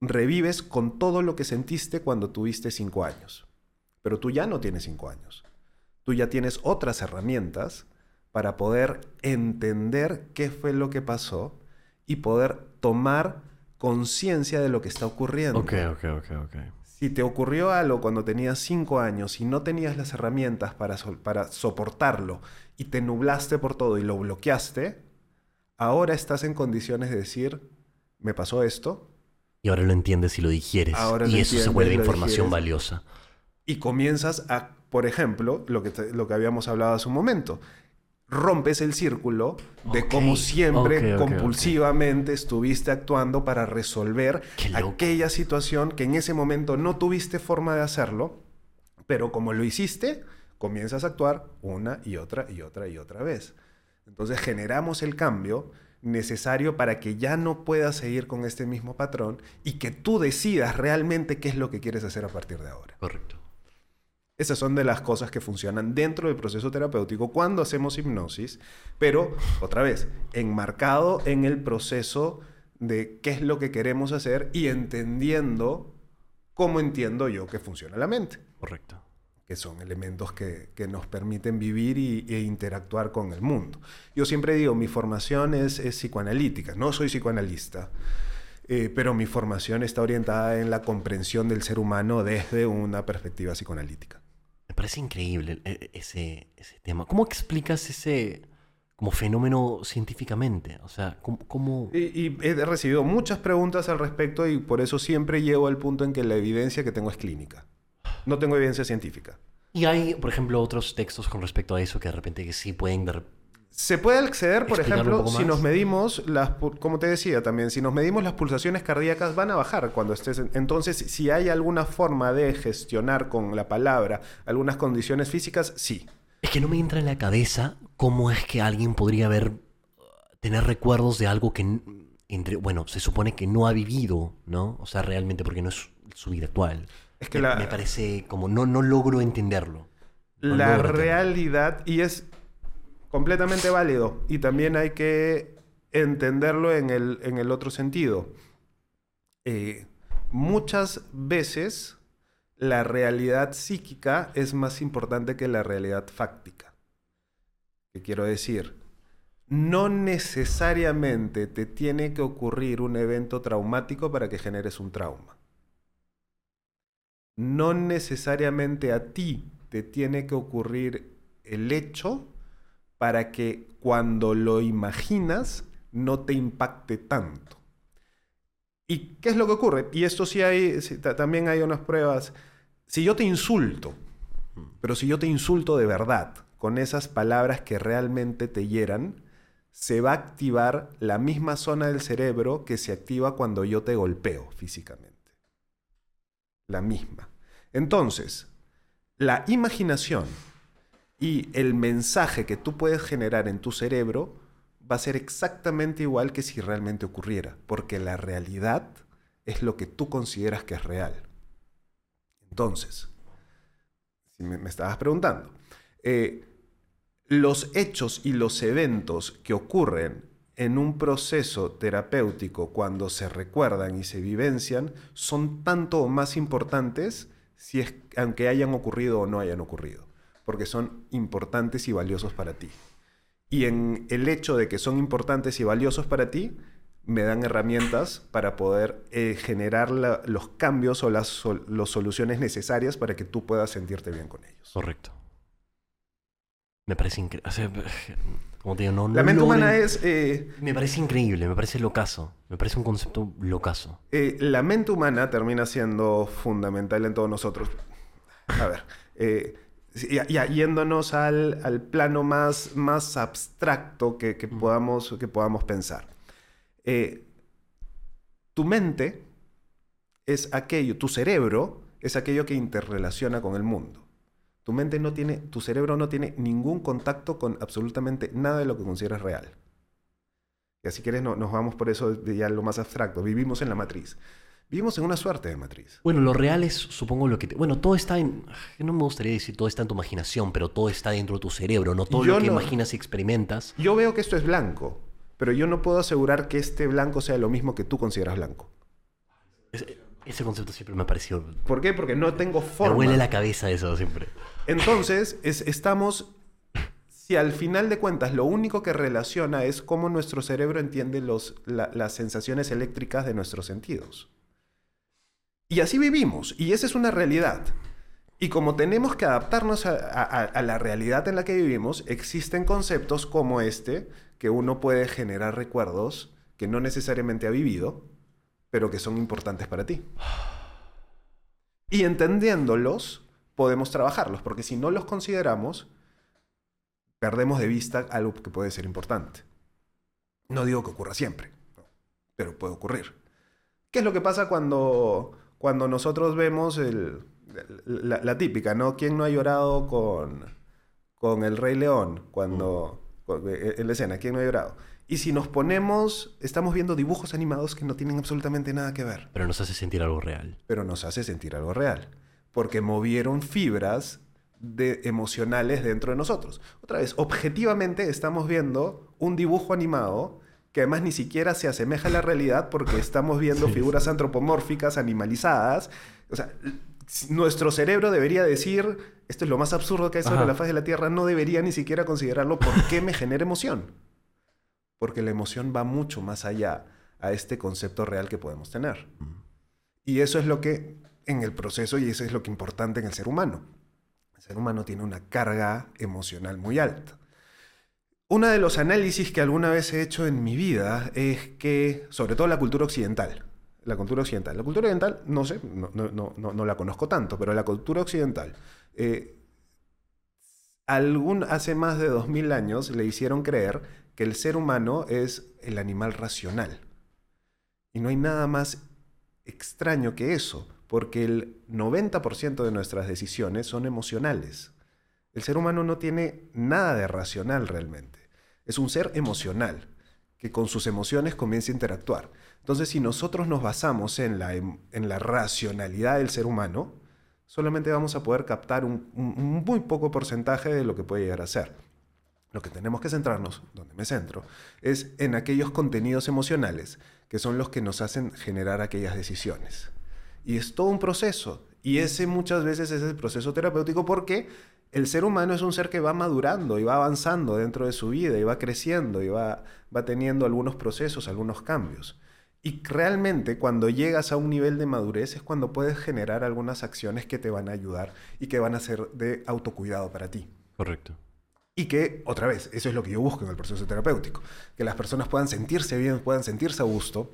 A: Revives con todo lo que sentiste cuando tuviste cinco años. Pero tú ya no tienes cinco años. Tú ya tienes otras herramientas para poder entender qué fue lo que pasó y poder tomar conciencia de lo que está ocurriendo.
C: Ok, ok, ok, ok.
A: Si te ocurrió algo cuando tenías cinco años y no tenías las herramientas para, so- para soportarlo y te nublaste por todo y lo bloqueaste, ahora estás en condiciones de decir, me pasó esto,
C: Y ahora lo entiendes y lo digieres.
A: Ahora
C: y
A: lo
C: eso se vuelve información
A: digieres.
C: valiosa.
A: y comienzas a, por ejemplo, lo que, te- lo que habíamos hablado hace un momento, rompes el círculo de
C: Ok,
A: cómo siempre compulsivamente estuviste actuando para resolver aquella situación que en ese momento no tuviste forma de hacerlo, pero como lo hiciste, comienzas a actuar una y otra y otra y otra vez. Entonces generamos el cambio necesario para que ya no puedas seguir con este mismo patrón y que tú decidas realmente qué es lo que quieres hacer a partir de ahora.
C: Correcto.
A: Esas son de las cosas que funcionan dentro del proceso terapéutico cuando hacemos hipnosis, pero otra vez, enmarcado en el proceso de qué es lo que queremos hacer y entendiendo cómo entiendo yo que funciona la mente,
C: Correcto.
A: Que son elementos que, que nos permiten vivir y, e interactuar con el mundo. Yo siempre digo, mi formación es, es psicoanalítica, no soy psicoanalista, eh, pero mi formación está orientada en la comprensión del ser humano desde una perspectiva psicoanalítica.
C: Me parece increíble eh, ese, ese tema. ¿Cómo explicas ese como fenómeno científicamente? O sea, ¿cómo...? cómo-
A: Y, y he recibido muchas preguntas al respecto y por eso siempre llego al punto en que la evidencia que tengo es clínica. No tengo evidencia científica.
C: Y hay, por ejemplo, otros textos con respecto a eso que de repente que sí pueden... de rep-
A: Se puede acceder, por
C: ¿Explicarlo un
A: ejemplo, si nos medimos, las, como te decía también, si nos medimos las pulsaciones cardíacas van a bajar cuando estés... en- entonces, si hay alguna forma de gestionar con la palabra algunas condiciones físicas, sí.
C: Es que no me entra en la cabeza cómo es que alguien podría haber... tener recuerdos de algo que... Entre, bueno, se supone que no ha vivido, ¿no? O sea, realmente porque no es su vida actual.
A: Es que
C: me,
A: la-
C: me parece como... No, no logro entenderlo. No
A: la
C: logro entenderlo.
A: realidad y es completamente válido y también hay que entenderlo en el, en el otro sentido. Eh, muchas veces la realidad psíquica es más importante que la realidad fáctica. ¿Qué quiero decir? No necesariamente te tiene que ocurrir un evento traumático para que generes un trauma no necesariamente a ti te tiene que ocurrir el hecho para que cuando lo imaginas no te impacte tanto. ¿Y qué es lo que ocurre? Y esto sí hay, también hay unas pruebas. Si yo te insulto, pero si yo te insulto de verdad, con esas palabras que realmente te hieran, se va a activar la misma zona del cerebro que se activa cuando yo te golpeo físicamente la misma. Entonces, la imaginación y el mensaje que tú puedes generar en tu cerebro va a ser exactamente igual que si realmente ocurriera, porque la realidad es lo que tú consideras que es real. Entonces, si me, estabas preguntando, eh, los hechos y los eventos que ocurren en un proceso terapéutico cuando se recuerdan y se vivencian son tanto o más importantes si es, aunque hayan ocurrido o no hayan ocurrido, porque son importantes y valiosos para ti. Y en el hecho de que son importantes y valiosos para ti, me dan herramientas para poder eh, generar los cambios o las soluciones necesarias para que tú puedas sentirte bien con ellos.
C: Correcto. Me parece increíble. como te digo, no,
A: La mente humana es... eh,
C: Me parece increíble, me parece locazo. Me parece un concepto locazo.
A: Eh, la mente humana termina siendo fundamental en todos nosotros. A ver, eh, ya, ya yéndonos al, al plano más, más abstracto que, que podamos, que podamos pensar. Eh, tu mente es aquello, tu cerebro es aquello que interrelaciona con el mundo. Tu mente no tiene, tu cerebro no tiene ningún contacto con absolutamente nada de lo que consideras real. Y así quieres, no, nos vamos por eso de ya lo más abstracto. Vivimos en la matriz. Vivimos en una suerte de matriz.
C: Bueno, lo real es, supongo, lo que... te- Bueno, todo está en... No me gustaría decir todo está en tu imaginación, pero todo está dentro de tu cerebro, no todo
A: Yo
C: lo que
A: no-
C: imaginas y experimentas.
A: Yo veo que esto es blanco, pero yo no puedo asegurar que este blanco sea lo mismo que tú consideras blanco.
C: Es- ese concepto siempre me ha parecido...
A: ¿Por qué? Porque no tengo
C: Me
A: forma.
C: huele la cabeza eso siempre.
A: Entonces, es- estamos... Si al final de cuentas lo único que relaciona es cómo nuestro cerebro entiende los, la- las sensaciones eléctricas de nuestros sentidos. Y así vivimos, y esa es una realidad. Y como tenemos que adaptarnos a, a- a la realidad en la que vivimos, existen conceptos como este, que uno puede generar recuerdos que no necesariamente ha vivido, pero que son importantes para ti. Y entendiéndolos, podemos trabajarlos, porque si no los consideramos, perdemos de vista algo que puede ser importante. No digo que ocurra siempre, pero puede ocurrir. ¿Qué es lo que pasa cuando, cuando nosotros vemos el- la, la típica, ¿no? ¿Quién no ha llorado con, con el Rey León cuando, eh, en la escena? ¿Quién no ha llorado? Y si nos ponemos, estamos viendo dibujos animados que no tienen absolutamente nada que ver
C: Pero nos hace sentir algo real.
A: pero nos hace sentir algo real. Porque movieron fibras de emocionales dentro de nosotros. Otra vez, objetivamente estamos viendo un dibujo animado que además ni siquiera se asemeja a la realidad porque estamos viendo figuras antropomórficas, animalizadas. O sea, nuestro cerebro debería decir, esto es lo más absurdo que hay sobre
C: Ajá.
A: la faz de la Tierra, no debería ni siquiera considerarlo por qué me genera emoción. Porque la emoción va mucho más allá a este concepto real que podemos tener. Y eso es lo que en el proceso, y eso es lo que es importante en el ser humano. El ser humano tiene una carga emocional muy alta. Uno de los análisis que alguna vez he hecho en mi vida es que, sobre todo la cultura occidental, la cultura occidental, la cultura oriental, no sé, no, no, no, no- la conozco tanto, pero la cultura occidental, eh, algún, hace más de 2000 años le hicieron creer que el ser humano es el animal racional. Y no hay nada más extraño que eso, porque el 90% de nuestras decisiones son emocionales. El ser humano no tiene nada de racional realmente. Es un ser emocional que con sus emociones comienza a interactuar. Entonces, si nosotros nos basamos en la, em- en la racionalidad del ser humano, solamente vamos a poder captar un, un- un muy poco porcentaje de lo que puede llegar a ser. Lo que tenemos que centrarnos, donde me centro, es en aquellos contenidos emocionales que son los que nos hacen generar aquellas decisiones. Y es todo un proceso. Y ese muchas veces es el proceso terapéutico porque el ser humano es un ser que va madurando y va avanzando dentro de su vida y va creciendo y va, va teniendo algunos procesos, algunos cambios. Y realmente cuando llegas a un nivel de madurez es cuando puedes generar algunas acciones que te van a ayudar y que van a ser de autocuidado para ti.
C: Correcto.
A: Y que, otra vez, eso es lo que yo busco en el proceso terapéutico, que las personas puedan sentirse bien, puedan sentirse a gusto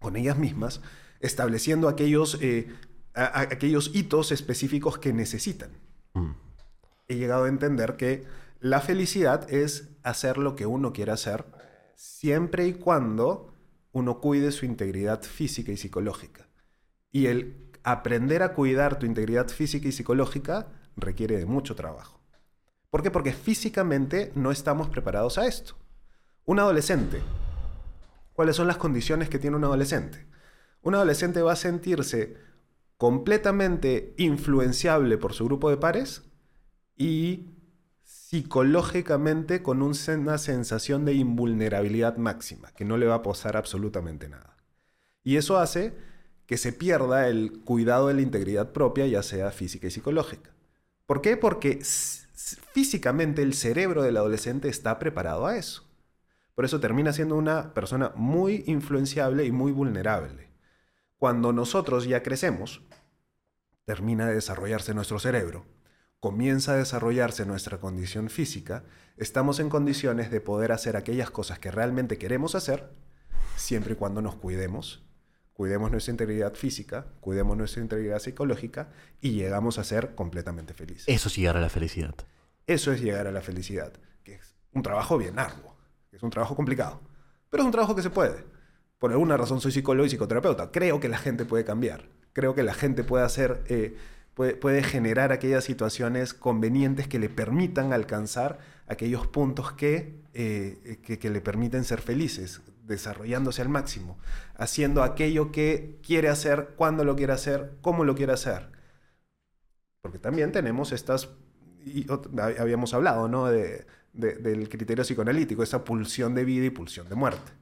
A: con ellas mismas, estableciendo aquellos, eh, a- a- aquellos hitos específicos que necesitan.
C: Mm.
A: He llegado a entender que la felicidad es hacer lo que uno quiera hacer, siempre y cuando uno cuide su integridad física y psicológica. Y el aprender a cuidar tu integridad física y psicológica requiere de mucho trabajo. ¿Por qué? Porque físicamente no estamos preparados a esto. Un adolescente, ¿cuáles son las condiciones que tiene un adolescente? Un adolescente va a sentirse completamente influenciable por su grupo de pares y psicológicamente con una sensación de invulnerabilidad máxima, que no le va a pasar absolutamente nada. Y eso hace que se pierda el cuidado de la integridad propia, ya sea física y psicológica. ¿Por qué? Porque físicamente el cerebro del adolescente está preparado a eso. Por eso termina siendo una persona muy influenciable y muy vulnerable. Cuando nosotros ya crecemos, termina de desarrollarse nuestro cerebro, comienza a desarrollarse nuestra condición física, estamos en condiciones de poder hacer aquellas cosas que realmente queremos hacer, siempre y cuando nos cuidemos, cuidemos nuestra integridad física, cuidemos nuestra integridad psicológica y llegamos a ser completamente felices.
C: Eso sí llegar a la felicidad.
A: Eso es llegar a la felicidad, que es un trabajo bien arduo, que es un trabajo complicado, pero es un trabajo que se puede. Por alguna razón soy psicólogo y psicoterapeuta. Creo que la gente puede cambiar. Creo que la gente puede hacer, eh, puede, puede generar aquellas situaciones convenientes que le permitan alcanzar aquellos puntos que, eh, que, que le permiten ser felices, desarrollándose al máximo, haciendo aquello que quiere hacer, cuando lo quiere hacer, cómo lo quiere hacer. Porque también tenemos estas, y habíamos hablado, ¿no? De, de- del criterio psicoanalítico, esa pulsión de vida y pulsión de muerte.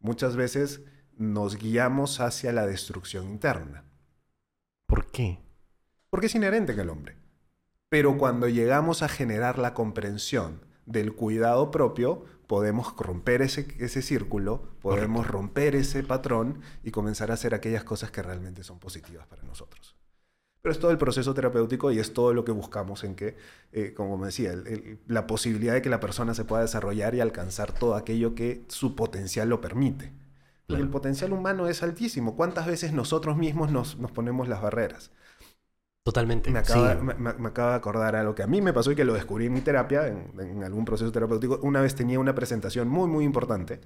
A: Muchas veces nos guiamos hacia la destrucción interna,
C: ¿Por qué?
A: porque es inherente en el hombre. Pero cuando llegamos a generar la comprensión del cuidado propio, podemos romper ese, ese círculo, podemos romper ese patrón y comenzar a hacer aquellas cosas que realmente son positivas para nosotros. Pero es todo el proceso terapéutico y es todo lo que buscamos en que, eh, como me decía, el- el- la posibilidad de que la persona se pueda desarrollar y alcanzar todo aquello que su potencial lo permite.
C: Claro.
A: el potencial humano es altísimo. ¿Cuántas veces nosotros mismos nos, nos ponemos las barreras?
C: Totalmente.
A: Me acaba,
C: sí.
A: me, me- me acaba de acordar algo que a mí me pasó y que lo descubrí en mi terapia, en, en algún proceso terapéutico. Una vez tenía una presentación muy, muy importante.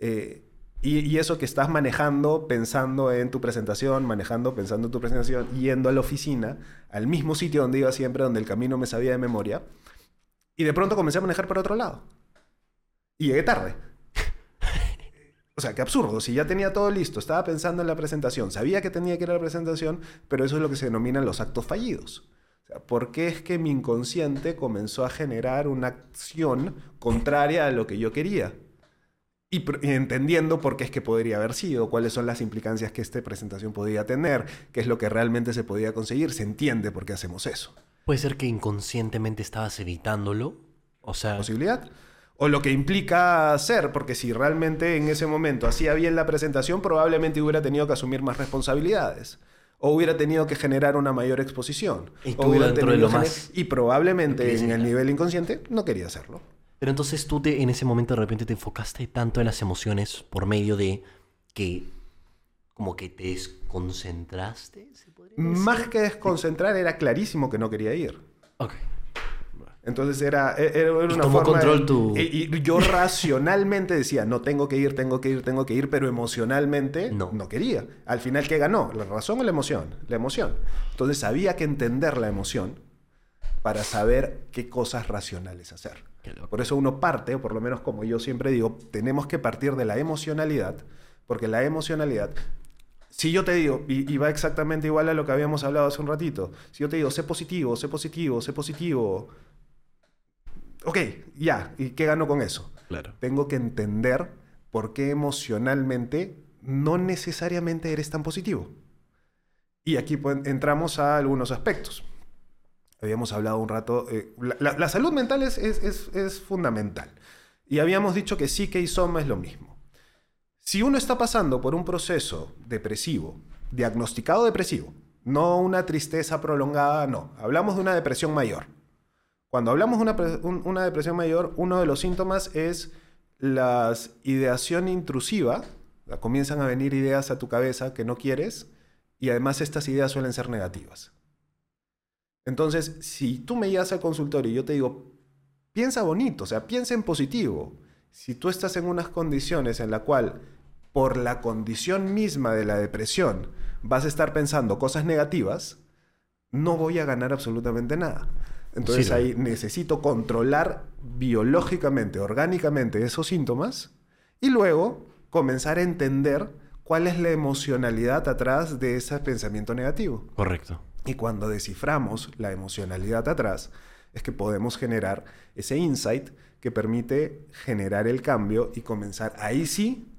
A: eh, y, y eso que estás manejando, pensando en tu presentación, manejando, pensando en tu presentación, yendo a la oficina, al mismo sitio donde iba siempre, donde el camino me sabía de memoria. Y de pronto comencé a manejar para otro lado. Y llegué tarde. O sea, qué absurdo. Si ya tenía todo listo, estaba pensando en la presentación, sabía que tenía que ir a la presentación, pero eso es lo que se denominan los actos fallidos. O sea, ¿por qué es que mi inconsciente comenzó a generar una acción contraria a lo que yo quería? Y, entendiendo por qué es que podría haber sido, cuáles son las implicancias que esta presentación podía tener, qué es lo que realmente se podía conseguir, se entiende por qué hacemos eso.
C: Puede ser que inconscientemente estabas evitándolo. O sea,
A: posibilidad. O lo que implica hacer, porque si realmente en ese momento hacía bien la presentación, probablemente hubiera tenido que asumir más responsabilidades. O hubiera tenido que generar una mayor exposición.
C: Y
A: O
C: tú
A: hubiera
C: de lo más
A: Y probablemente en el nivel inconsciente no quería hacerlo.
C: Pero entonces tú te, en ese momento de repente te enfocaste tanto en las emociones por medio de que como que te desconcentraste, ¿se podría decir?
A: Más que desconcentrar, era clarísimo que no quería ir.
C: Ok.
A: Entonces era, e- era una
C: Y tomó
A: forma de-
C: control tu-
A: Y, y yo racionalmente decía, no tengo que ir, tengo que ir, tengo que ir, pero emocionalmente
C: No.
A: no, quería. Al final, ¿qué ganó? ¿La razón o la emoción? La emoción. Entonces había que entender la emoción para saber qué cosas racionales hacer. Por eso uno parte, o por lo menos como yo siempre digo, tenemos que partir de la emocionalidad, porque la emocionalidad, si yo te digo, y, y va exactamente igual a lo que habíamos hablado hace un ratito, si yo te digo, sé positivo, sé positivo, sé positivo, ok, ya, ¿y qué gano con eso?
C: Claro.
A: Tengo que entender por qué emocionalmente no necesariamente eres tan positivo. Y aquí pues, entramos a algunos aspectos. Habíamos hablado un rato, eh, la, la- la salud mental es, es- es- es fundamental. Y habíamos dicho que psique y soma es lo mismo. Si uno está pasando por un proceso depresivo, diagnosticado depresivo, no una tristeza prolongada, no, hablamos de una depresión mayor. Cuando hablamos de una, un- una depresión mayor, uno de los síntomas es la ideación intrusiva. Comienzan a venir ideas a tu cabeza que no quieres y además estas ideas suelen ser negativas. Entonces, si tú me llevas al consultorio y yo te digo, piensa bonito, o sea, piensa en positivo. Si tú estás en unas condiciones en la cual, por la condición misma de la depresión, vas a estar pensando cosas negativas, no voy a ganar absolutamente nada. Entonces ahí necesito controlar biológicamente, orgánicamente esos síntomas y luego comenzar a entender cuál es la emocionalidad atrás de ese pensamiento negativo.
C: Correcto.
A: Y cuando desciframos la emocionalidad atrás, es que podemos generar ese insight que permite generar el cambio y comenzar ahí sí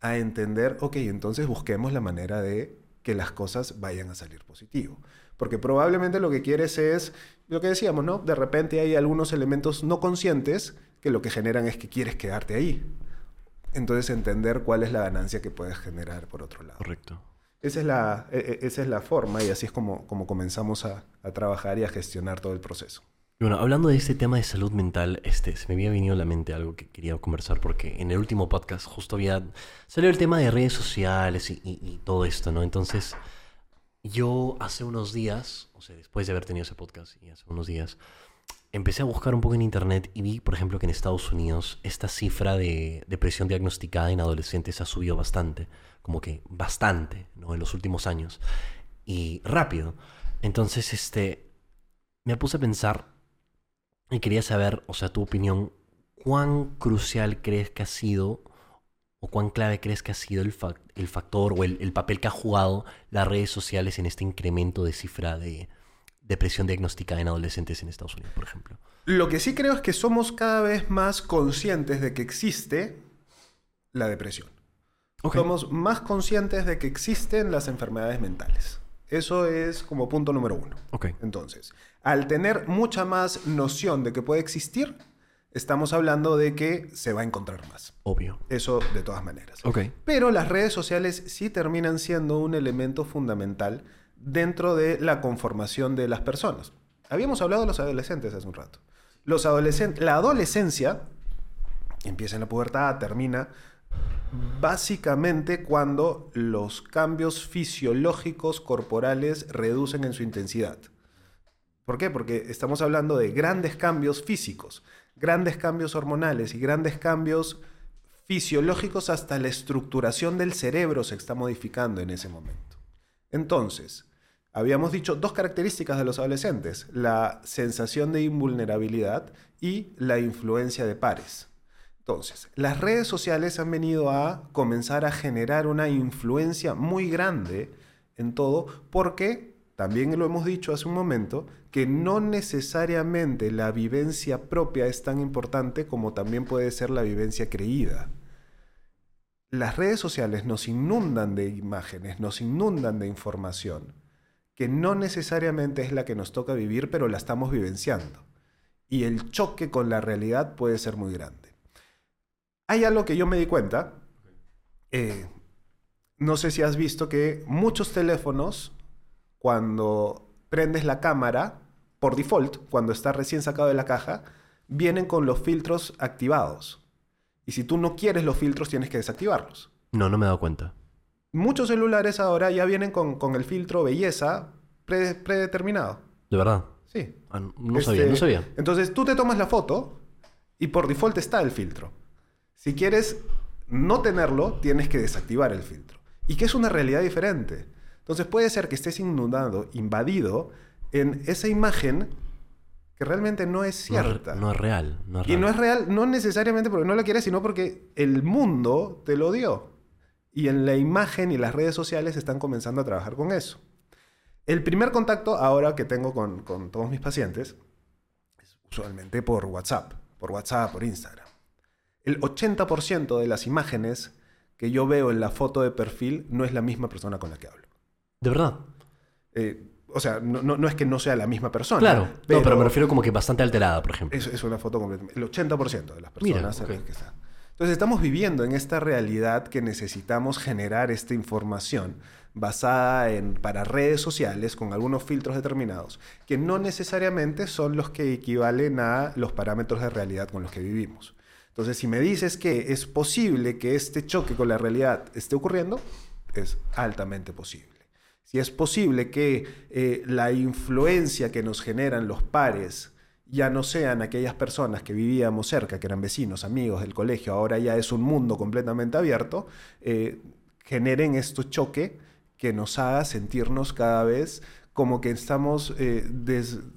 A: a entender, ok, entonces busquemos la manera de que las cosas vayan a salir positivo. Porque probablemente lo que quieres es, lo que decíamos, ¿no? De repente hay algunos elementos no conscientes que lo que generan es que quieres quedarte ahí. Entonces entender cuál es la ganancia que puedes generar por otro lado.
C: Correcto.
A: Esa es la, e- e- esa es la forma y así es como, como comenzamos a, a trabajar y a gestionar todo el proceso.
C: Bueno, hablando de este tema de salud mental, este, se me había venido a la mente algo que quería conversar porque en el último podcast justo había salió el tema de redes sociales y, y- y todo esto, ¿no? Entonces, yo hace unos días, o sea, después de haber tenido ese podcast y hace unos días, empecé a buscar un poco en internet y vi, por ejemplo, que en Estados Unidos esta cifra de depresión diagnosticada en adolescentes ha subido bastante, como que bastante, ¿no? En los últimos años. Y rápido. Entonces, este, me puse a pensar y quería saber, o sea, tu opinión, ¿cuán crucial crees que ha sido o cuán clave crees que ha sido el, el factor o el, el papel que ha jugado las redes sociales en este incremento de cifra de depresión diagnosticada en adolescentes en Estados Unidos, por ejemplo?
A: Lo que sí creo es que somos cada vez más conscientes de que existe la depresión. Somos más conscientes de que existen las enfermedades mentales. Eso es como punto número uno. Entonces, al tener mucha más noción de que puede existir, estamos hablando de que se va a encontrar más.
C: Obvio.
A: Eso de todas maneras. Pero las redes sociales sí terminan siendo un elemento fundamental dentro de la conformación de las personas. Habíamos hablado de los adolescentes hace un rato. Los adolescentes, la adolescencia empieza en la pubertad, termina básicamente cuando los cambios fisiológicos corporales reducen en su intensidad. ¿Por qué? Porque estamos hablando de grandes cambios físicos, grandes cambios hormonales y grandes cambios fisiológicos hasta la estructuración del cerebro se está modificando en ese momento. Entonces, habíamos dicho dos características de los adolescentes, la sensación de invulnerabilidad y la influencia de pares. Entonces, las redes sociales han venido a comenzar a generar una influencia muy grande en todo porque también lo hemos dicho hace un momento, que no necesariamente la vivencia propia es tan importante como también puede ser la vivencia creída. Las redes sociales nos inundan de imágenes, nos inundan de información, que no necesariamente es la que nos toca vivir, pero la estamos vivenciando. Y el choque con la realidad puede ser muy grande. Hay algo que yo me di cuenta. eh, no sé si has visto que muchos teléfonos cuando prendes la cámara, por default, cuando está recién sacado de la caja, vienen con los filtros activados. Y si tú no quieres los filtros, tienes que desactivarlos.
C: No, no me he dado cuenta.
A: Muchos celulares ahora ya vienen con, con el filtro belleza pre- predeterminado.
C: ¿De verdad?
A: Sí.
C: Ah, no no
A: Este,
C: sabía, no sabía.
A: Entonces tú te tomas la foto y por default está el filtro. Si quieres no tenerlo, tienes que desactivar el filtro. Y que es una realidad diferente. Entonces puede ser que estés inundado, invadido en esa imagen que realmente no es cierta.
C: No, es real. No es
A: y
C: real.
A: no es real, no necesariamente porque no la quieres, sino porque el mundo te lo dio. Y en la imagen y las redes sociales están comenzando a trabajar con eso. El primer contacto ahora que tengo con, con todos mis pacientes es usualmente por WhatsApp, por WhatsApp, por Instagram. El 80% de las imágenes que yo veo en la foto de perfil no es la misma persona con la que hablo.
C: ¿De verdad?
A: Eh, o sea, no, no- no es que no sea la misma persona.
C: Claro. No, pero me refiero como que bastante alterada, por ejemplo.
A: Es, es una foto completamente. El 80% de las
C: Mira,
A: personas que está. Entonces estamos viviendo en esta realidad que necesitamos generar esta información basada en para redes sociales con algunos filtros determinados que no necesariamente son los que equivalen a los parámetros de realidad con los que vivimos. Entonces, si me dices que es posible que este choque con la realidad esté ocurriendo, es altamente posible. Si es posible que eh, la influencia que nos generan los pares ya no sean aquellas personas que vivíamos cerca, que eran vecinos, amigos del colegio, ahora ya es un mundo completamente abierto, eh, generen este choque que nos haga sentirnos cada vez como que estamos eh,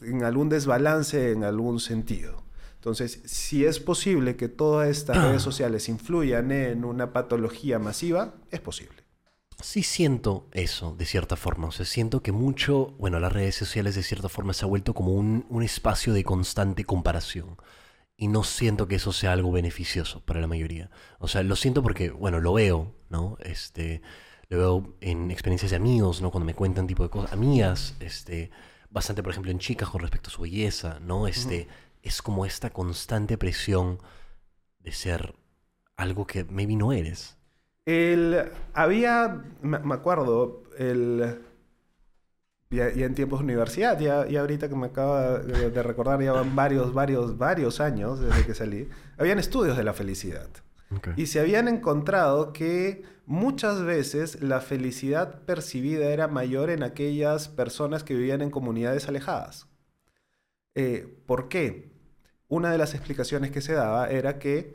A: en algún desbalance en algún sentido. Entonces, si es posible que todas estas redes sociales influyan en una patología masiva, es posible.
C: Sí siento eso, de cierta forma. O sea, siento que mucho, bueno, las redes sociales de cierta forma se ha vuelto como un, un espacio de constante comparación. Y no siento que eso sea algo beneficioso para la mayoría. O sea, lo siento porque, bueno, lo veo, ¿no? Este, lo veo en experiencias de amigos, ¿no? Cuando me cuentan tipo de cosas. Amigas, este, bastante, por ejemplo, en chicas con respecto a su belleza, ¿no? Este, es como esta constante presión de ser algo que maybe no eres.
A: El, había, me, acuerdo, el, ya, ya en tiempos de universidad, ya, ya ahorita que me acaba de, de recordar, ya van varios, varios, varios años desde que salí, habían estudios de la felicidad. Y se habían encontrado que muchas veces la felicidad percibida era mayor en aquellas personas que vivían en comunidades alejadas. Eh, ¿Por qué? Una de las explicaciones que se daba era que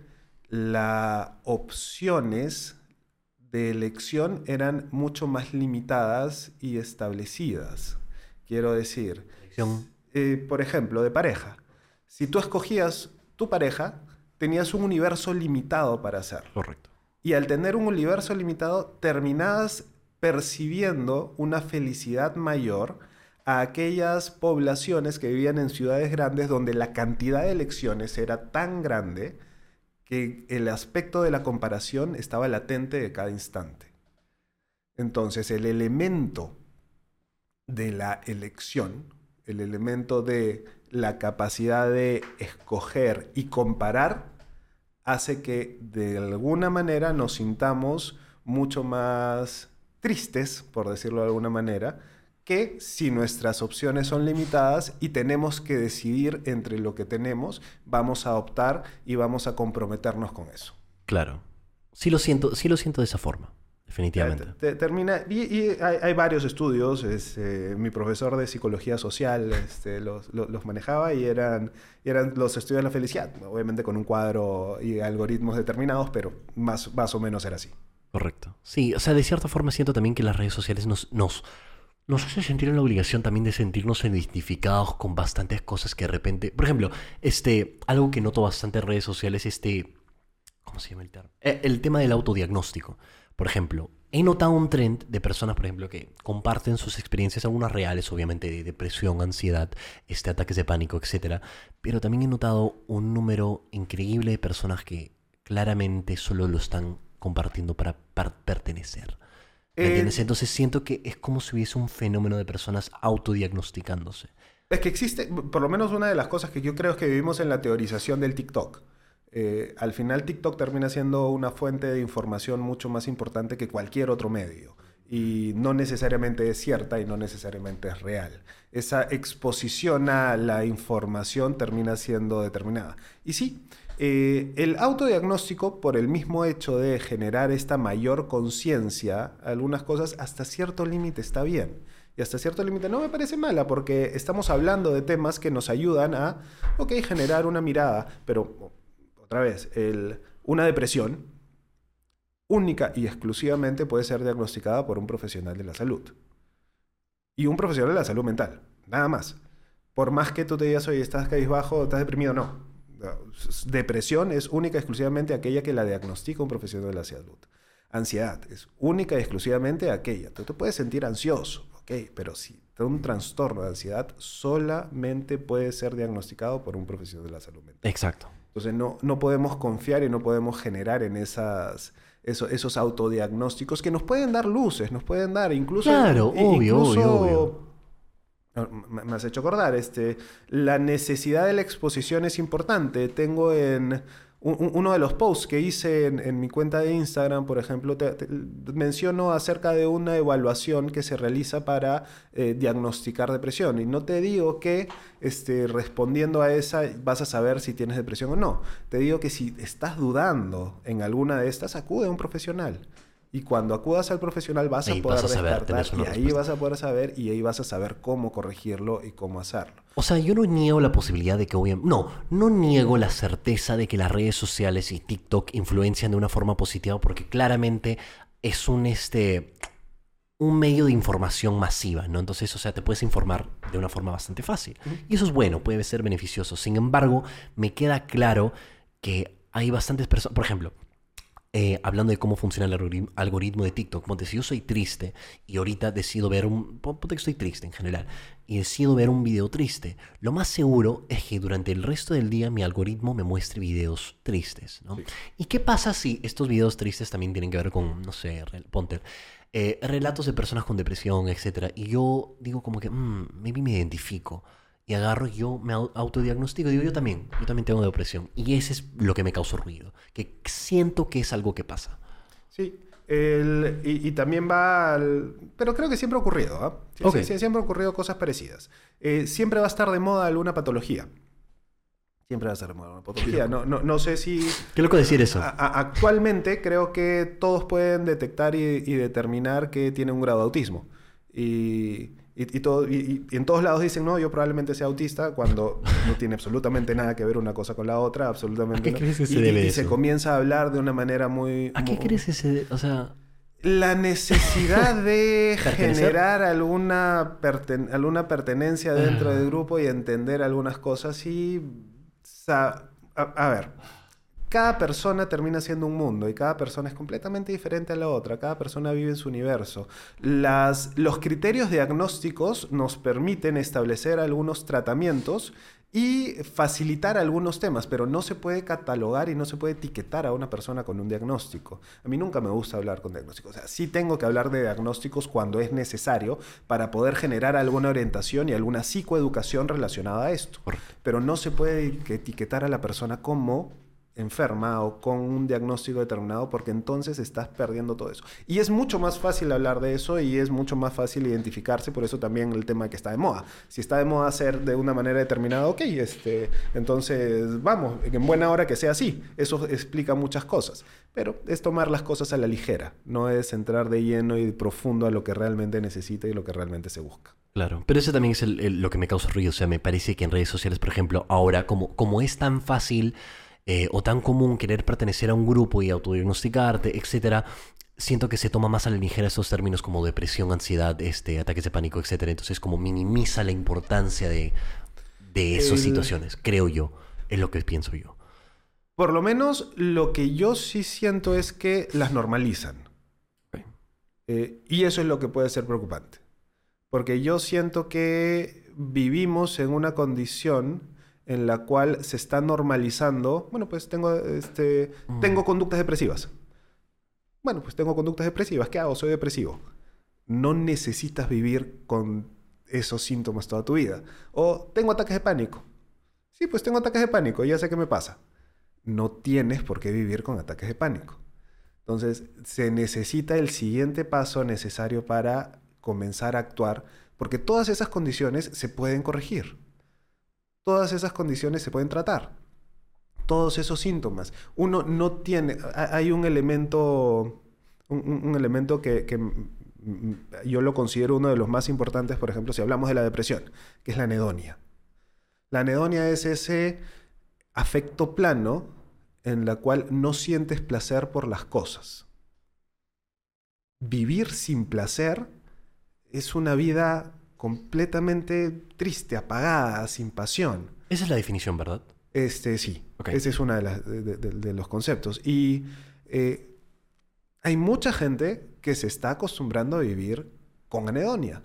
A: las opciones de elección eran mucho más limitadas y establecidas. Quiero decir, eh, por ejemplo, de pareja. Si tú escogías tu pareja, tenías un universo limitado para hacerlo.
C: Correcto.
A: Y al tener un universo limitado, terminabas percibiendo una felicidad mayor a aquellas poblaciones que vivían en ciudades grandes donde la cantidad de elecciones era tan grande que el aspecto de la comparación estaba latente de cada instante. Entonces, el elemento de la elección, el elemento de la capacidad de escoger y comparar, hace que de alguna manera nos sintamos mucho más tristes, por decirlo de alguna manera, que si nuestras opciones son limitadas y tenemos que decidir entre lo que tenemos, vamos a optar y vamos a comprometernos con eso.
C: Claro. Sí lo siento, sí lo siento de esa forma, definitivamente.
A: Te- te- termina, y, y hay, hay varios estudios, este, mi profesor de psicología social este, los, los- los manejaba y eran, y eran los estudios de la felicidad, obviamente con un cuadro y algoritmos determinados, pero más, más o menos era así.
C: Correcto. Sí, o sea, de cierta forma siento también que las redes sociales nos, nos, nos hacen sentir en la obligación también de sentirnos identificados con bastantes cosas que de repente... Por ejemplo, este, algo que noto bastante en redes sociales, este... ¿Cómo se llama el término? Eh, el tema del autodiagnóstico. Por ejemplo, he notado un trend de personas, por ejemplo, que comparten sus experiencias, algunas reales, obviamente, de depresión, ansiedad, este, ataques de pánico, etc. Pero también he notado un número increíble de personas que claramente solo lo están compartiendo para par- pertenecer. ¿Me
A: Eh,
C: entiendes? Entonces siento que es como si hubiese un fenómeno de personas autodiagnosticándose.
A: Es que existe, por lo menos una de las cosas que yo creo es que vivimos en la teorización del TikTok. Eh, al final TikTok termina siendo una fuente de información mucho más importante que cualquier otro medio. Y no necesariamente es cierta y no necesariamente es real. Esa exposición a la información termina siendo determinada. Y sí, eh, el autodiagnóstico, por el mismo hecho de generar esta mayor conciencia, algunas cosas hasta cierto límite está bien. Y hasta cierto límite no me parece mala porque estamos hablando de temas que nos ayudan a, ok, generar una mirada, pero otra vez, una depresión única y exclusivamente puede ser diagnosticada por un profesional de la salud. Y un profesional de la salud mental, nada más. Por más que tú te digas, oye, estás cabizbajo, estás deprimido, no. Depresión es única y exclusivamente aquella que la diagnostica un profesional de la salud. Ansiedad es única y exclusivamente aquella. Tú te puedes sentir ansioso, ok, pero si un trastorno de ansiedad solamente puede ser diagnosticado por un profesional de la salud mental.
C: Exacto.
A: Entonces no, no podemos confiar y no podemos generar en esas, eso- esos autodiagnósticos que nos pueden dar luces, nos pueden dar incluso...
C: Claro, obvio,
A: incluso-
C: obvio, obvio.
A: Me has hecho acordar, este, la necesidad de la exposición es importante. Tengo en un- un- uno de los posts que hice en, en mi cuenta de Instagram, por ejemplo, te- menciono acerca de una evaluación que se realiza para eh, diagnosticar depresión. Y no te digo que este, respondiendo a esa vas a saber si tienes depresión o no. Te digo que si estás dudando en alguna de estas, acude a un profesional. Y cuando acudas al profesional vas
C: Ahí
A: a poder
C: vas a saber,
A: descartar y ahí
C: respuesta.
A: vas a poder saber y ahí vas a saber cómo corregirlo y cómo hacerlo.
C: O sea, yo no niego la posibilidad de que obviamente... No, no niego la certeza de que las redes sociales y TikTok influencian de una forma positiva porque claramente es un, este, un medio de información masiva, ¿no? Entonces, o sea, te puedes informar de una forma bastante fácil. Y eso es bueno, puede ser beneficioso. Sin embargo, me queda claro que hay bastantes personas... Por ejemplo, eh, hablando de cómo funciona el algoritmo, de TikTok, ponte, si yo soy triste y ahorita decido ver un... pon- Ponte que estoy triste en general y decido ver un video triste, lo más seguro es que durante el resto del día mi algoritmo me muestre videos tristes, ¿no? ¿Y qué pasa si estos videos tristes también tienen que ver con, no sé, ponte, eh, relatos de personas con depresión, etcétera? Y yo digo como que, "Mm, maybe me identifico. Y agarro, yo me au- autodiagnostico, digo, yo también, yo también tengo depresión. Y ese es lo que me causó ruido, que siento que es algo que pasa.
A: Sí. el- y, y también va al... Pero creo que siempre ha ocurrido, ¿ah? Sí, siempre han ocurrido cosas parecidas. Eh, siempre va a estar de moda alguna patología. Siempre va a estar de moda alguna patología. No, no, no sé si...
C: Qué loco decir eso.
A: a- a- actualmente creo que todos pueden detectar y, y determinar que tiene un grado de autismo. Y, y, y todo, y- y en todos lados dicen, no, yo probablemente sea autista, cuando no tiene absolutamente nada que ver una cosa con la otra, absolutamente
C: ¿A qué
A: no.
C: crees que se
A: Y-
C: debe
A: y se
C: eso?
A: comienza a hablar de una manera muy...
C: ¿A qué
A: muy-
C: crees ese, o sea,
A: la necesidad de generar alguna, perten- alguna pertenencia dentro
C: Ah.
A: del grupo y entender algunas cosas y... a, a ver, cada persona termina siendo un mundo y cada persona es completamente diferente a la otra, cada persona vive en su universo. Las, los criterios diagnósticos nos permiten establecer algunos tratamientos y facilitar algunos temas, pero no se puede catalogar y no se puede etiquetar a una persona con un diagnóstico. A mí nunca me gusta hablar con diagnósticos. O sea, sí tengo que hablar de diagnósticos cuando es necesario para poder generar alguna orientación y alguna psicoeducación relacionada a esto. Pero no se puede que etiquetar a la persona como enferma o con un diagnóstico determinado porque entonces estás perdiendo todo eso. Y es mucho más fácil hablar de eso y es mucho más fácil identificarse, por eso también el tema que está de moda. Si está de moda hacer de una manera determinada, ok, este, entonces vamos, en buena hora que sea así. Eso explica muchas cosas, pero es tomar las cosas a la ligera, no es entrar de lleno y profundo a lo que realmente necesita y lo que realmente se busca.
C: Claro, pero eso también es el- lo que me causa ruido. O sea, me parece que en redes sociales, por ejemplo, ahora, como, como es tan fácil eh, o tan común querer pertenecer a un grupo y autodiagnosticarte, etcétera, siento que se toma más a la ligera estos términos como depresión, ansiedad, este, ataques de pánico, etcétera. Entonces, como minimiza la importancia de, de esas
A: El-
C: situaciones, creo yo. Es lo que pienso yo.
A: Por lo menos lo que yo sí siento es que las normalizan. Eh, y eso es lo que puede ser preocupante. Porque yo siento que vivimos en una condición en la cual se está normalizando, bueno, pues tengo, este,
C: Mm.
A: tengo conductas depresivas. Bueno, pues tengo conductas depresivas. ¿Qué hago? Soy depresivo. No necesitas vivir con esos síntomas toda tu vida. O tengo ataques de pánico. Sí, pues tengo ataques de pánico, ya sé qué me pasa. No tienes por qué vivir con ataques de pánico. Entonces, se necesita el siguiente paso necesario para comenzar a actuar, porque todas esas condiciones se pueden corregir. Todas esas condiciones se pueden tratar. Todos esos síntomas. Uno no tiene, ha- hay un elemento, un, elemento que, que, mm, mm, yo lo considero uno de los más importantes, por ejemplo, si hablamos de la depresión, que es la anedonia. La anedonia es ese afecto plano en la cual no sientes placer por las cosas. Vivir sin placer es una vida completamente triste, apagada, sin pasión.
C: Esa es la definición, ¿verdad?
A: Este, sí.
C: Ok.
A: Ese es uno de, las- de- de- de los conceptos. Y eh, hay mucha gente que se está acostumbrando a vivir con anedonia.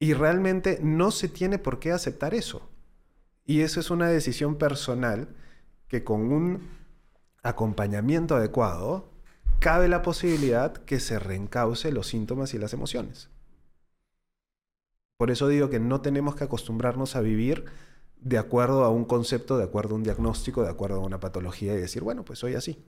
A: Y realmente no se tiene por qué aceptar eso. Y eso es una decisión personal que con un acompañamiento adecuado cabe la posibilidad que se reencauce los síntomas y las emociones. Por eso digo que no tenemos que acostumbrarnos a vivir de acuerdo a un concepto, de acuerdo a un diagnóstico, de acuerdo a una patología y decir, bueno, pues soy así.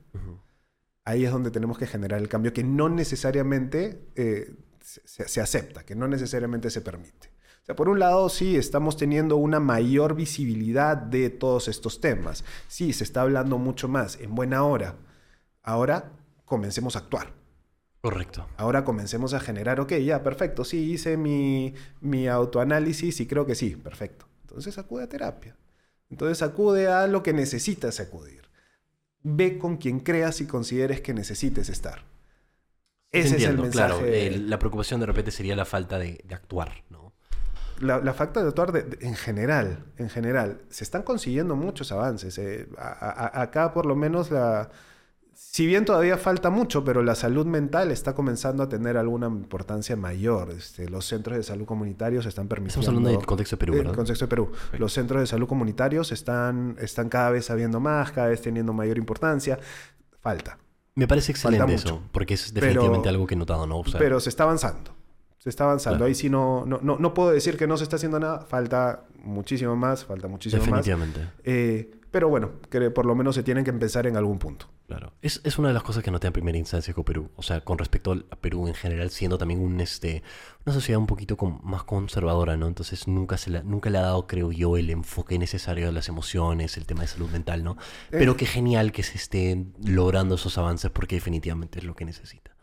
A: Ahí es donde tenemos que generar el cambio que no necesariamente eh, se, se- se acepta, que no necesariamente se permite. O sea, por un lado, sí, estamos teniendo una mayor visibilidad de todos estos temas. Sí, se está hablando mucho más, en buena hora. Ahora comencemos a actuar.
C: Correcto.
A: Ahora comencemos a generar, ok, ya, perfecto, sí, hice mi, mi autoanálisis y creo que sí, perfecto. Entonces acude a terapia. Entonces acude a lo que necesitas acudir. Ve con quien creas y consideres que necesites estar. Ese
C: entiendo,
A: es el mensaje.
C: Claro, la preocupación de repente sería la falta de, de actuar, ¿no?
A: la, la falta de actuar de- de- en general, en general, se están consiguiendo muchos avances. eh. A- a- a- acá por lo menos la... Si bien todavía falta mucho, pero la salud mental está comenzando a tener alguna importancia mayor. Este, los centros de salud comunitarios están permitiendo...
C: Estamos hablando del contexto de Perú,
A: El
C: ¿verdad?
A: contexto de Perú. Los centros de salud comunitarios están, están cada vez habiendo más, cada vez teniendo mayor importancia. Falta.
C: Me parece excelente
A: Falta
C: eso,
A: mucho.
C: porque es
A: Pero-
C: definitivamente algo que he notado, ¿no? O sea,
A: pero se está avanzando. Se está avanzando.
C: Claro.
A: Ahí sí no, no, no, no puedo decir que no se está haciendo nada. Falta muchísimo más, falta muchísimo más.
C: definitivamente.
A: Eh, pero bueno, que por lo menos se tienen que empezar en algún punto.
C: Claro. Es, es una de las cosas que noté en primera instancia con Perú. O sea, con respecto a Perú en general, siendo también un, este, una sociedad un poquito con- más conservadora, ¿no? Entonces nunca, se la- nunca le ha dado, creo yo, el enfoque necesario a las emociones, el tema de salud mental, ¿no? Pero
A: Eh.
C: qué genial que se estén logrando esos avances porque definitivamente es lo que necesita.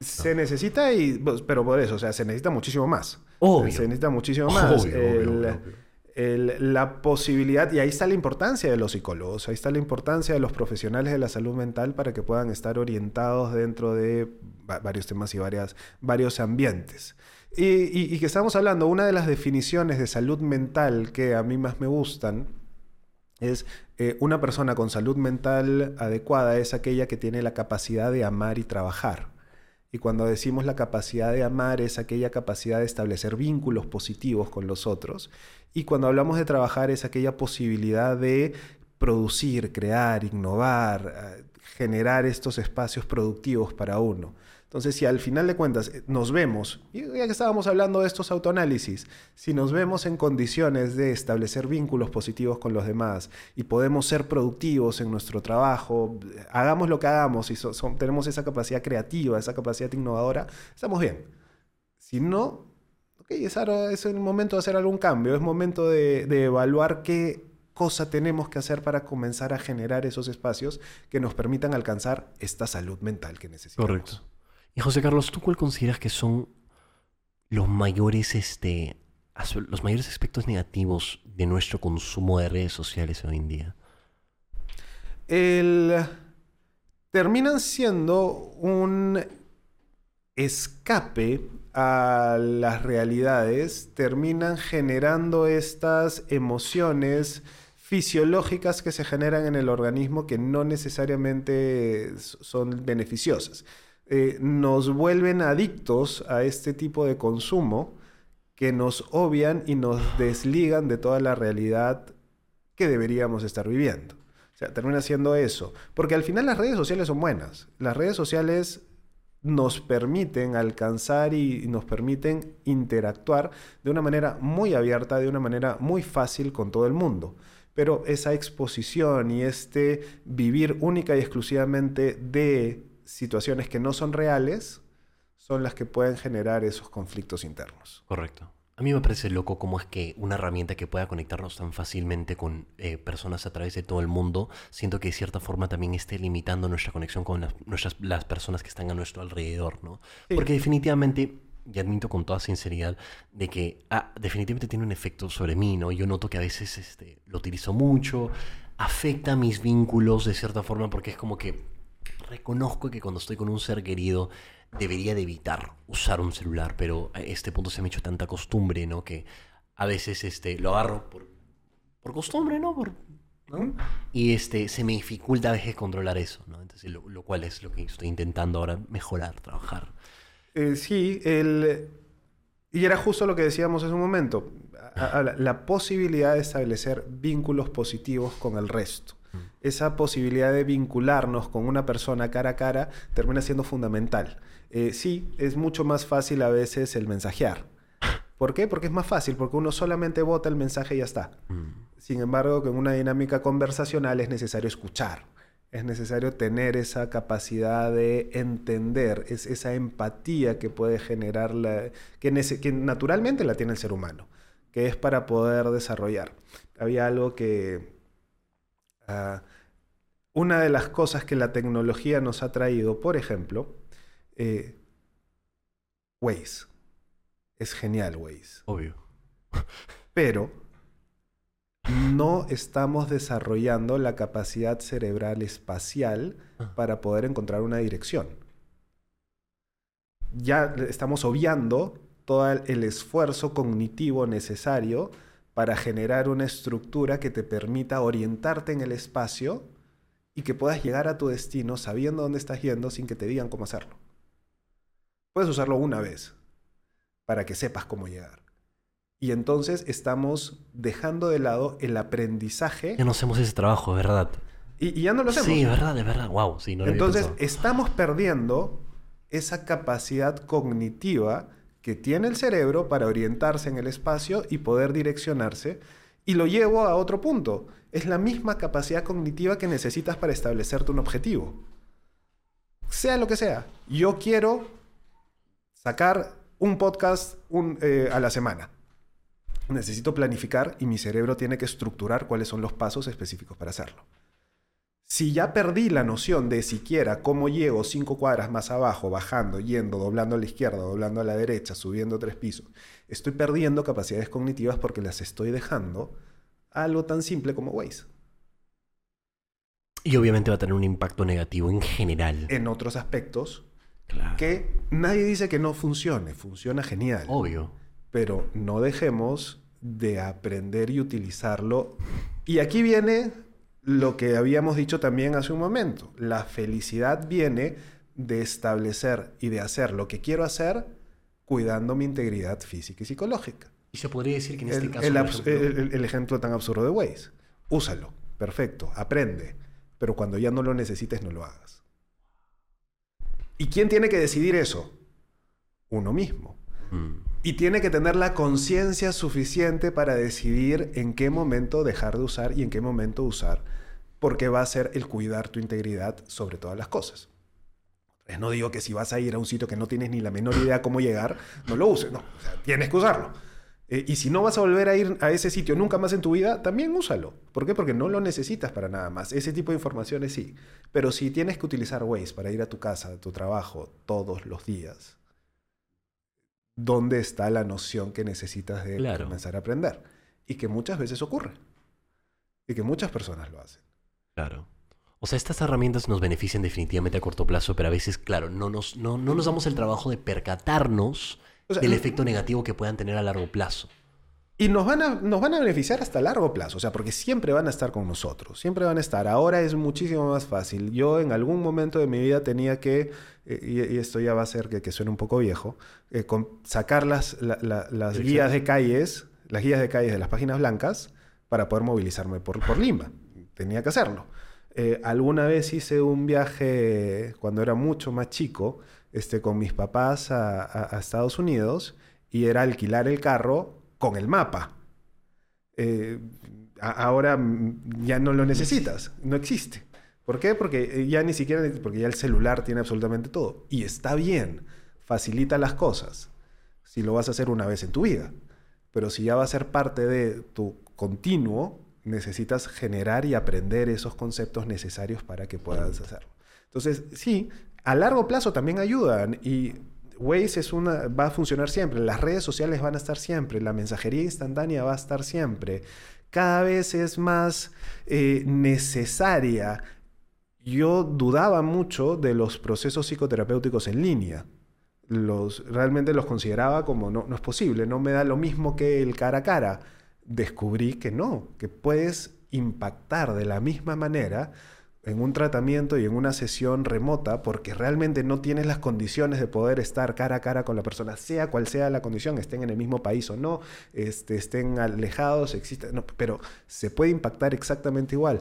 A: Se necesita, y, pues, pero por eso, o sea, se necesita muchísimo más.
C: Obvio.
A: Se necesita muchísimo más.
C: Obvio, obvio,
A: El-
C: obvio, obvio.
A: La posibilidad, y ahí está la importancia de los psicólogos, ahí está la importancia de los profesionales de la salud mental para que puedan estar orientados dentro de va- varios temas y varias, varios ambientes. Y que estamos hablando, una de las definiciones de salud mental que a mí más me gustan es eh, una persona con salud mental adecuada es aquella que tiene la capacidad de amar y trabajar. Y cuando decimos la capacidad de amar es aquella capacidad de establecer vínculos positivos con los otros. Y cuando hablamos de trabajar es aquella posibilidad de producir, crear, innovar, eh, generar estos espacios productivos para uno. Entonces, si al final de cuentas eh, nos vemos, ya que estábamos hablando de estos autoanálisis, si nos vemos en condiciones de establecer vínculos positivos con los demás y podemos ser productivos en nuestro trabajo, hagamos lo que hagamos y so- son- tenemos esa capacidad creativa, esa capacidad innovadora, estamos bien. Si no, ok, es, ahora- es el momento de hacer algún cambio, es momento de, de evaluar qué cosa tenemos que hacer para comenzar a generar esos espacios que nos permitan alcanzar esta salud mental que necesitamos.
C: Correcto. Y José Carlos, ¿tú cuál consideras que son los mayores, este, los mayores aspectos negativos de nuestro consumo de redes sociales hoy en día?
A: el, terminan siendo un escape a las realidades, terminan generando estas emociones fisiológicas que se generan en el organismo que no necesariamente son beneficiosas. Eh, nos vuelven adictos a este tipo de consumo que nos obvian y nos desligan de toda la realidad que deberíamos estar viviendo. O sea, termina siendo eso. Porque al final las redes sociales son buenas. Las redes sociales nos permiten alcanzar y nos permiten interactuar de una manera muy abierta, de una manera muy fácil con todo el mundo. Pero esa exposición y este vivir única y exclusivamente de situaciones que no son reales son las que pueden generar esos conflictos internos.
C: Correcto. A mí me parece loco cómo es que una herramienta que pueda conectarnos tan fácilmente con eh, personas a través de todo el mundo, siento que de cierta forma también esté limitando nuestra conexión con las, nuestras, las personas que están a nuestro alrededor, ¿no?
A: Sí.
C: Porque definitivamente, y admito con toda sinceridad, de que ah, definitivamente tiene un efecto sobre mí, ¿no? Yo noto que a veces este, lo utilizo mucho, afecta mis vínculos de cierta forma porque es como que reconozco que cuando estoy con un ser querido debería de evitar usar un celular, pero a este punto se me ha hecho tanta costumbre, ¿no? Que a veces este, lo agarro por, por costumbre, ¿no? Y este, se me dificulta a veces controlar eso, ¿no? Entonces, lo, cual es lo que estoy intentando ahora mejorar, trabajar.
A: Eh, sí, el... y era justo lo que decíamos hace un momento, la posibilidad de establecer vínculos positivos con el resto. Esa posibilidad de vincularnos con una persona cara a cara termina siendo fundamental. Eh, sí, es mucho más fácil a veces el mensajear. ¿Por qué? Porque es más fácil, porque uno solamente vota el mensaje y ya está. Sin embargo, con una dinámica conversacional es necesario escuchar. Es necesario tener esa capacidad de entender, es, esa empatía que puede generar, la, que, que naturalmente la tiene el ser humano, que es para poder desarrollar. Había algo que... ah, una de las cosas que la tecnología nos ha traído, por ejemplo, eh, Waze. Es genial Waze
C: Obvio.
A: pero no estamos desarrollando la capacidad cerebral espacial para poder encontrar una dirección. Ya estamos obviando todo el esfuerzo cognitivo necesario para generar una estructura que te permita orientarte en el espacio y que puedas llegar a tu destino sabiendo dónde estás yendo sin que te digan cómo hacerlo. Puedes usarlo una vez para que sepas cómo llegar. Y entonces estamos dejando de lado el aprendizaje
C: Ya no hacemos ese trabajo, ¿verdad?
A: y, y ya no lo hacemos.
C: Sí, de verdad, de verdad. Wow, sí, no lo
A: entonces estamos perdiendo esa capacidad cognitiva que tiene el cerebro para orientarse en el espacio y poder direccionarse. Y lo llevo a otro punto. Es la misma capacidad cognitiva que necesitas para establecerte un objetivo. Sea lo que sea. Yo quiero sacar un podcast eh, a la semana. Necesito planificar y mi cerebro tiene que estructurar cuáles son los pasos específicos para hacerlo. Si ya perdí la noción de siquiera cómo llego cinco cuadras más abajo, bajando, yendo, doblando a la izquierda, doblando a la derecha, subiendo tres pisos, estoy perdiendo capacidades cognitivas porque las estoy dejando algo tan simple como Waze.
C: Y obviamente va a tener un impacto negativo en general.
A: En otros aspectos
C: Claro.
A: que nadie dice que no funcione, funciona genial.
C: Obvio.
A: pero no dejemos de aprender y utilizarlo. Y aquí viene lo que habíamos dicho también hace un momento. La felicidad viene de establecer y de hacer lo que quiero hacer cuidando mi integridad física y psicológica.
C: Y se podría decir que en este
A: El,
C: caso.
A: el
C: ejemplo-
A: el- el ejemplo tan absurdo de Waze. Úsalo, perfecto, aprende, pero cuando ya no lo necesites no lo hagas. ¿Y quién tiene que decidir eso? Uno mismo.
C: Mm.
A: Y tiene que tener la conciencia suficiente para decidir en qué momento dejar de usar y en qué momento usar, porque va a ser el cuidar tu integridad sobre todas las cosas. Eh, No digo que si vas a ir a un sitio que no tienes ni la menor idea cómo llegar, no lo uses, no, o sea, tienes que usarlo. Eh, y si no vas a volver a ir a ese sitio nunca más en tu vida, también úsalo. ¿Por qué? Porque no lo necesitas para nada más. Ese tipo de informaciones sí. Pero si tienes que utilizar Waze para ir a tu casa, a tu trabajo, todos los días, ¿dónde está la noción que necesitas de
C: Claro.
A: comenzar a aprender? Y que muchas veces ocurre. Y que muchas personas lo hacen.
C: Claro. O sea, estas herramientas nos benefician definitivamente a corto plazo, pero a veces, claro, no nos, no, no nos damos el trabajo de percatarnos
A: O sea,
C: del efecto negativo que puedan tener a largo plazo.
A: Y nos van, a, nos van a beneficiar hasta largo plazo, o sea, porque siempre van a estar con nosotros, siempre van a estar. Ahora es muchísimo más fácil. Yo en algún momento de mi vida tenía que, eh, y, y esto ya va a ser que, que suene un poco viejo, eh, con- sacar las, la- la- las guías de calles, las guías de calles de las páginas blancas para poder movilizarme por, por Lima. Tenía que hacerlo. Eh, alguna vez hice un viaje cuando era mucho más chico este, con mis papás a, Estados Unidos y era alquilar el carro con el mapa. Eh, ahora ya no lo necesitas, no existe. ¿Por qué? Porque eh, ya ni siquiera, porque ya el celular tiene absolutamente todo. Y está bien, facilita las cosas si lo vas a hacer una vez en tu vida. Pero si ya va a ser parte de tu continuo, necesitas generar y aprender esos conceptos necesarios para que puedas hacerlo. Entonces, sí, a largo plazo también ayudan y Waze es una, va a funcionar siempre, las redes sociales van a estar siempre, la mensajería instantánea va a estar siempre. Cada vez es más eh, necesaria. Yo dudaba mucho de los procesos psicoterapéuticos en línea. Los, realmente los consideraba como no, no es posible, no me da lo mismo que el cara a cara. Descubrí que no, que puedes impactar de la misma manera en un tratamiento y en una sesión remota porque realmente no tienes las condiciones de poder estar cara a cara con la persona, sea cual sea la condición, estén en el mismo país o no, este, estén alejados, exista, no, pero se puede impactar exactamente igual.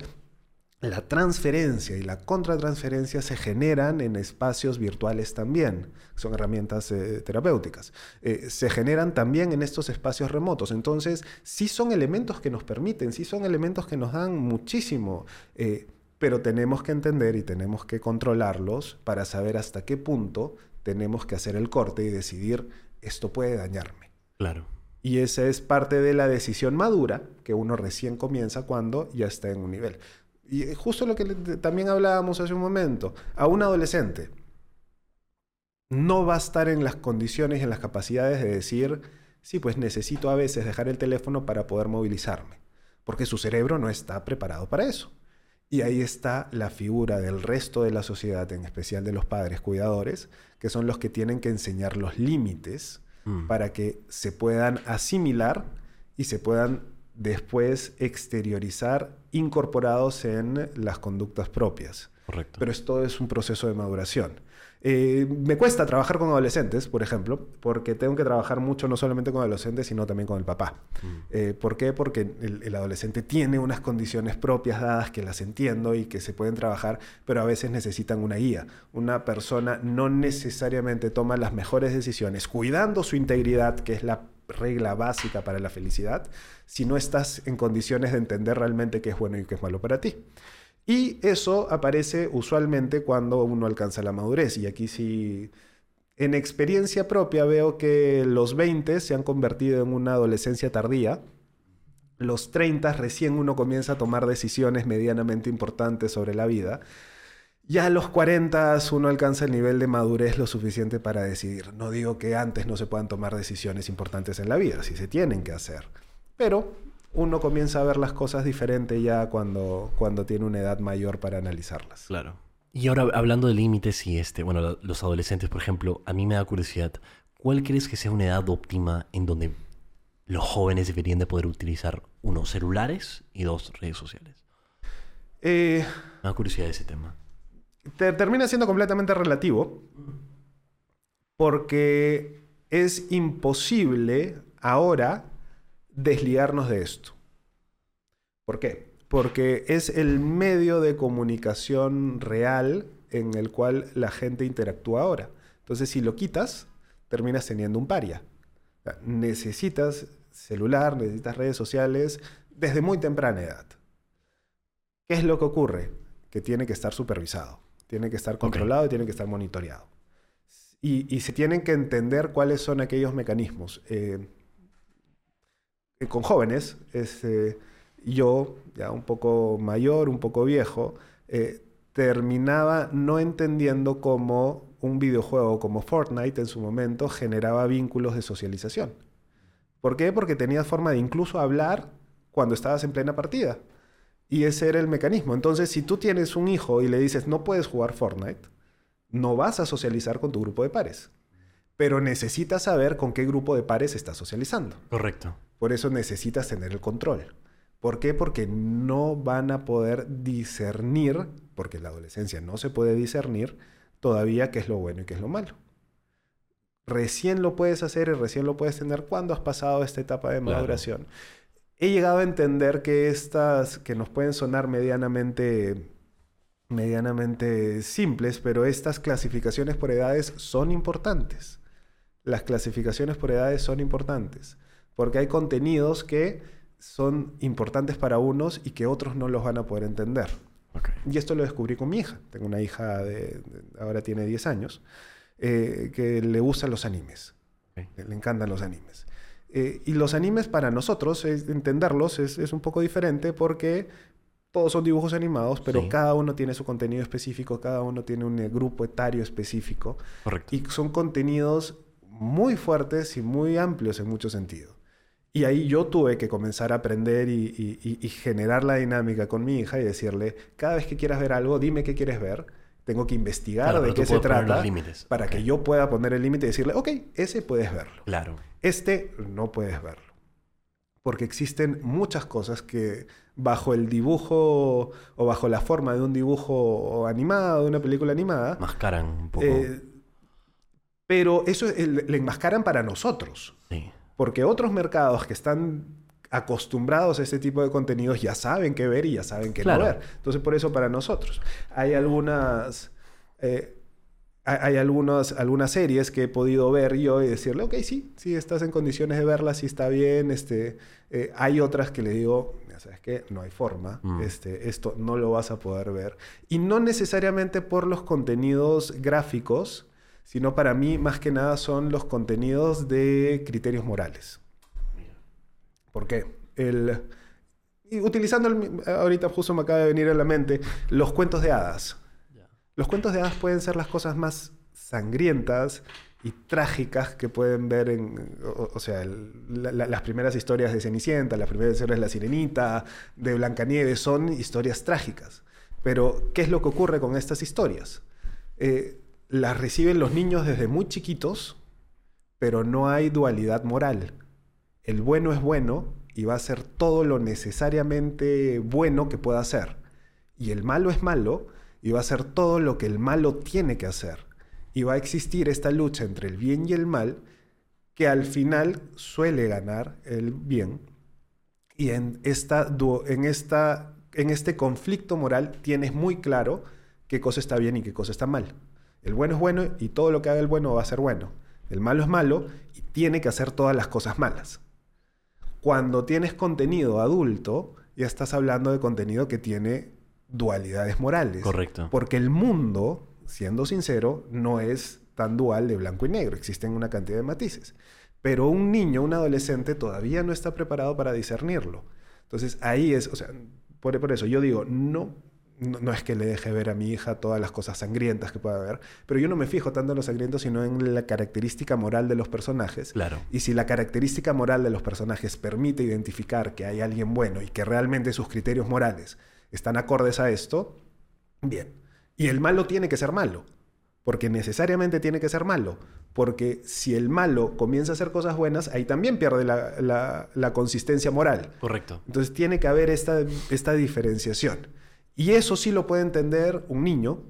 A: La transferencia y la contratransferencia se generan en espacios virtuales también, son herramientas eh, terapéuticas. Eh, se generan también en estos espacios remotos. Entonces, sí son elementos que nos permiten, sí son elementos que nos dan muchísimo, eh, pero tenemos que entender y tenemos que controlarlos para saber hasta qué punto tenemos que hacer el corte y decidir esto puede dañarme.
C: Claro.
A: Y esa es parte de la decisión madura que uno recién comienza cuando ya está en un nivel. Y eh, justo lo que también hablábamos hace un momento, a un adolescente no va a estar en las condiciones y en las capacidades de decir, sí, pues necesito a veces dejar el teléfono para poder movilizarme, porque su cerebro no está preparado para eso. Y ahí está la figura del resto de la sociedad, en especial de los padres cuidadores, que son los que tienen que enseñar los límites
C: Mm.
A: para que se puedan asimilar y se puedan después exteriorizar incorporados en las conductas propias.
C: Correcto.
A: Pero esto es un proceso de maduración. Eh, me cuesta trabajar con adolescentes, por ejemplo, porque tengo que trabajar mucho no solamente con adolescentes, sino también con el papá. Eh, ¿Por qué? Porque el, el adolescente tiene unas condiciones propias dadas que las entiendo y que se pueden trabajar, pero a veces necesitan una guía. Una persona no necesariamente toma las mejores decisiones, cuidando su integridad, que es la regla básica para la felicidad, si no estás en condiciones de entender realmente qué es bueno y qué es malo para ti. Y eso aparece usualmente cuando uno alcanza la madurez. Y aquí sí, en experiencia propia veo que los 20 se han convertido en una adolescencia tardía. Los 30 recién uno comienza a tomar decisiones medianamente importantes sobre la vida. Ya a los 40 uno alcanza el nivel de madurez lo suficiente para decidir. No digo que antes no se puedan tomar decisiones importantes en la vida, sí se tienen que hacer. Pero uno comienza a ver las cosas diferente ya cuando, cuando tiene una edad mayor para analizarlas.
C: Claro. Y ahora hablando de límites y este, bueno, los adolescentes, por ejemplo, a mí me da curiosidad, ¿cuál crees que sea una edad óptima en donde los jóvenes deberían de poder utilizar, uno, celulares y dos, redes sociales?
A: Eh,
C: Me da curiosidad ese tema.
A: te- termina siendo completamente relativo porque es imposible ahora desligarnos de esto. ¿Por qué? Porque es el medio de comunicación real en el cual la gente interactúa ahora. Entonces, si lo quitas, terminas teniendo un paria. O sea, necesitas celular, necesitas redes sociales desde muy temprana edad. ¿Qué es lo que ocurre? Que tiene que estar supervisado, tiene que estar controlado y tiene que estar monitoreado. Y, y se tienen que entender cuáles son aquellos mecanismos. Eh, con jóvenes, este, yo, ya un poco mayor, un poco viejo, eh, terminaba no entendiendo cómo un videojuego como Fortnite en su momento generaba vínculos de socialización. ¿Por qué? Porque tenías forma de incluso hablar cuando estabas en plena partida. Y ese era el mecanismo. Entonces, si tú tienes un hijo y le dices, no puedes jugar Fortnite, no vas a socializar con tu grupo de pares. Pero necesitas saber con qué grupo de pares estás socializando.
C: Correcto.
A: Por eso necesitas tener el control. ¿Por qué? Porque no van a poder discernir, porque en la adolescencia no se puede discernir todavía qué es lo bueno y qué es lo malo. Recién lo puedes hacer y recién lo puedes tener cuando has pasado esta etapa de
C: Claro.
A: maduración. He llegado a entender que estas, que nos pueden sonar medianamente medianamente simples, pero estas clasificaciones por edades son importantes. Las clasificaciones por edades son importantes, porque hay contenidos que son importantes para unos y que otros no los van a poder entender.
C: Ok.
A: Y esto lo descubrí con mi hija. Tengo una hija de, de- ahora tiene 10 años, eh, que le gustan los animes.
C: Ok.
A: Le, le encantan los animes. Eh, y los animes para nosotros, es- entenderlos es, es un poco diferente porque todos son dibujos animados, pero
C: Sí.
A: cada uno tiene su contenido específico, cada uno tiene un eh, grupo etario específico.
C: Correcto.
A: Y son contenidos muy fuertes y muy amplios en muchos sentidos. Y ahí yo tuve que comenzar a aprender y, y- y- y generar la dinámica con mi hija y decirle, cada vez que quieras ver algo, dime qué quieres ver. Tengo que investigar
C: Claro,
A: de qué se trata para que yo pueda poner el límite y decirle, ok, ese puedes verlo.
C: Claro.
A: Este no puedes verlo. Porque existen muchas cosas que bajo el dibujo o bajo la forma de un dibujo animado, de una película animada,
C: Mascaran un poco.
A: eh, pero eso le le enmascaran para nosotros.
C: sí.
A: Porque otros mercados que están acostumbrados a este tipo de contenidos ya saben qué ver y ya saben qué
C: Claro.
A: no ver. Entonces, por eso para nosotros. Hay algunas... eh, hay algunas, algunas series que he podido ver yo y decirle, ok, sí, sí, estás en condiciones de verlas, sí está bien. Este, eh, hay otras que le digo, ya sabes qué, no hay forma,
C: Mm.
A: este, esto no lo vas a poder ver. Y no necesariamente por los contenidos gráficos, sino para mí más que nada son los contenidos de criterios morales. ¿Por qué? El, y utilizando, el- ahorita justo me acaba de venir a la mente, los cuentos de hadas. Los cuentos de hadas pueden ser las cosas más sangrientas y trágicas que pueden ver en, o, o sea, el- la- la- las primeras historias de Cenicienta, las primeras historias de La Sirenita, de Blancanieves, son historias trágicas. Pero, ¿qué es lo que ocurre con estas historias? Eh, las reciben los niños desde muy chiquitos, pero no hay dualidad moral. El bueno es bueno y va a ser todo lo necesariamente bueno que pueda hacer. Y el malo es malo y va a hacer todo lo que el malo tiene que hacer. Y va a existir esta lucha entre el bien y el mal que al final suele ganar el bien. Y en, esta, en, en este conflicto moral tienes muy claro qué cosa está bien y qué cosa está mal. El bueno es bueno y todo lo que haga el bueno va a ser bueno. El malo es malo y tiene que hacer todas las cosas malas. Cuando tienes contenido adulto, ya estás hablando de contenido que tiene dualidades morales.
C: Correcto.
A: Porque el mundo, siendo sincero, no es tan dual de blanco y negro. Existen una cantidad de matices. Pero un niño, un adolescente, todavía no está preparado para discernirlo. Entonces ahí es, o sea, por, por eso yo digo, no, no, no es que le deje ver a mi hija todas las cosas sangrientas que pueda ver, pero yo no me fijo tanto en lo sangriento, sino en la característica moral de los personajes.
C: Claro.
A: Y si la característica moral de los personajes permite identificar que hay alguien bueno y que realmente sus criterios morales están acordes a esto, bien. Y el malo tiene que ser malo, porque necesariamente tiene que ser malo, porque si el malo comienza a hacer cosas buenas, ahí también pierde la, la- la consistencia moral.
C: Correcto.
A: Entonces tiene que haber esta, esta diferenciación. Y eso sí lo puede entender un niño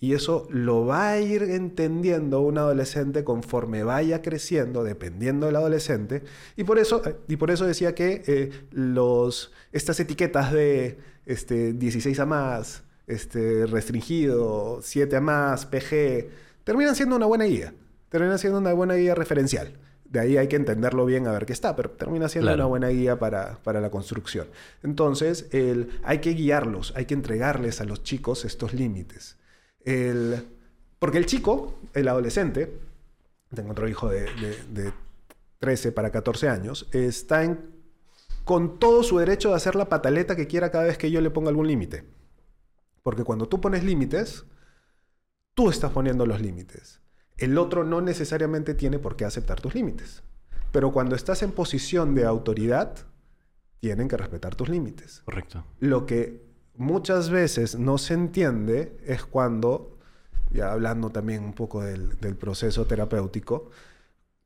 A: y eso lo va a ir entendiendo un adolescente conforme vaya creciendo, dependiendo del adolescente. Y por eso, y por eso decía que eh, los, estas etiquetas de este, 16 a más, este, restringido, 7 a más, PG, terminan siendo una buena guía. Terminan siendo una buena guía referencial. De ahí hay que entenderlo bien a ver qué está, pero termina siendo
C: Claro.
A: una buena guía para, para la construcción. Entonces, el, hay que guiarlos, hay que entregarles a los chicos estos límites. El, porque el chico, el adolescente, tengo otro hijo de, de- de 13 para 14 años, está en, con todo su derecho de hacer la pataleta que quiera cada vez que yo le ponga algún límite. Porque cuando tú pones límites, tú estás poniendo los límites. El otro no necesariamente tiene por qué aceptar tus límites. Pero cuando estás en posición de autoridad, tienen que respetar tus límites.
C: Correcto.
A: Lo que muchas veces no se entiende es cuando, ya hablando también un poco del, del proceso terapéutico,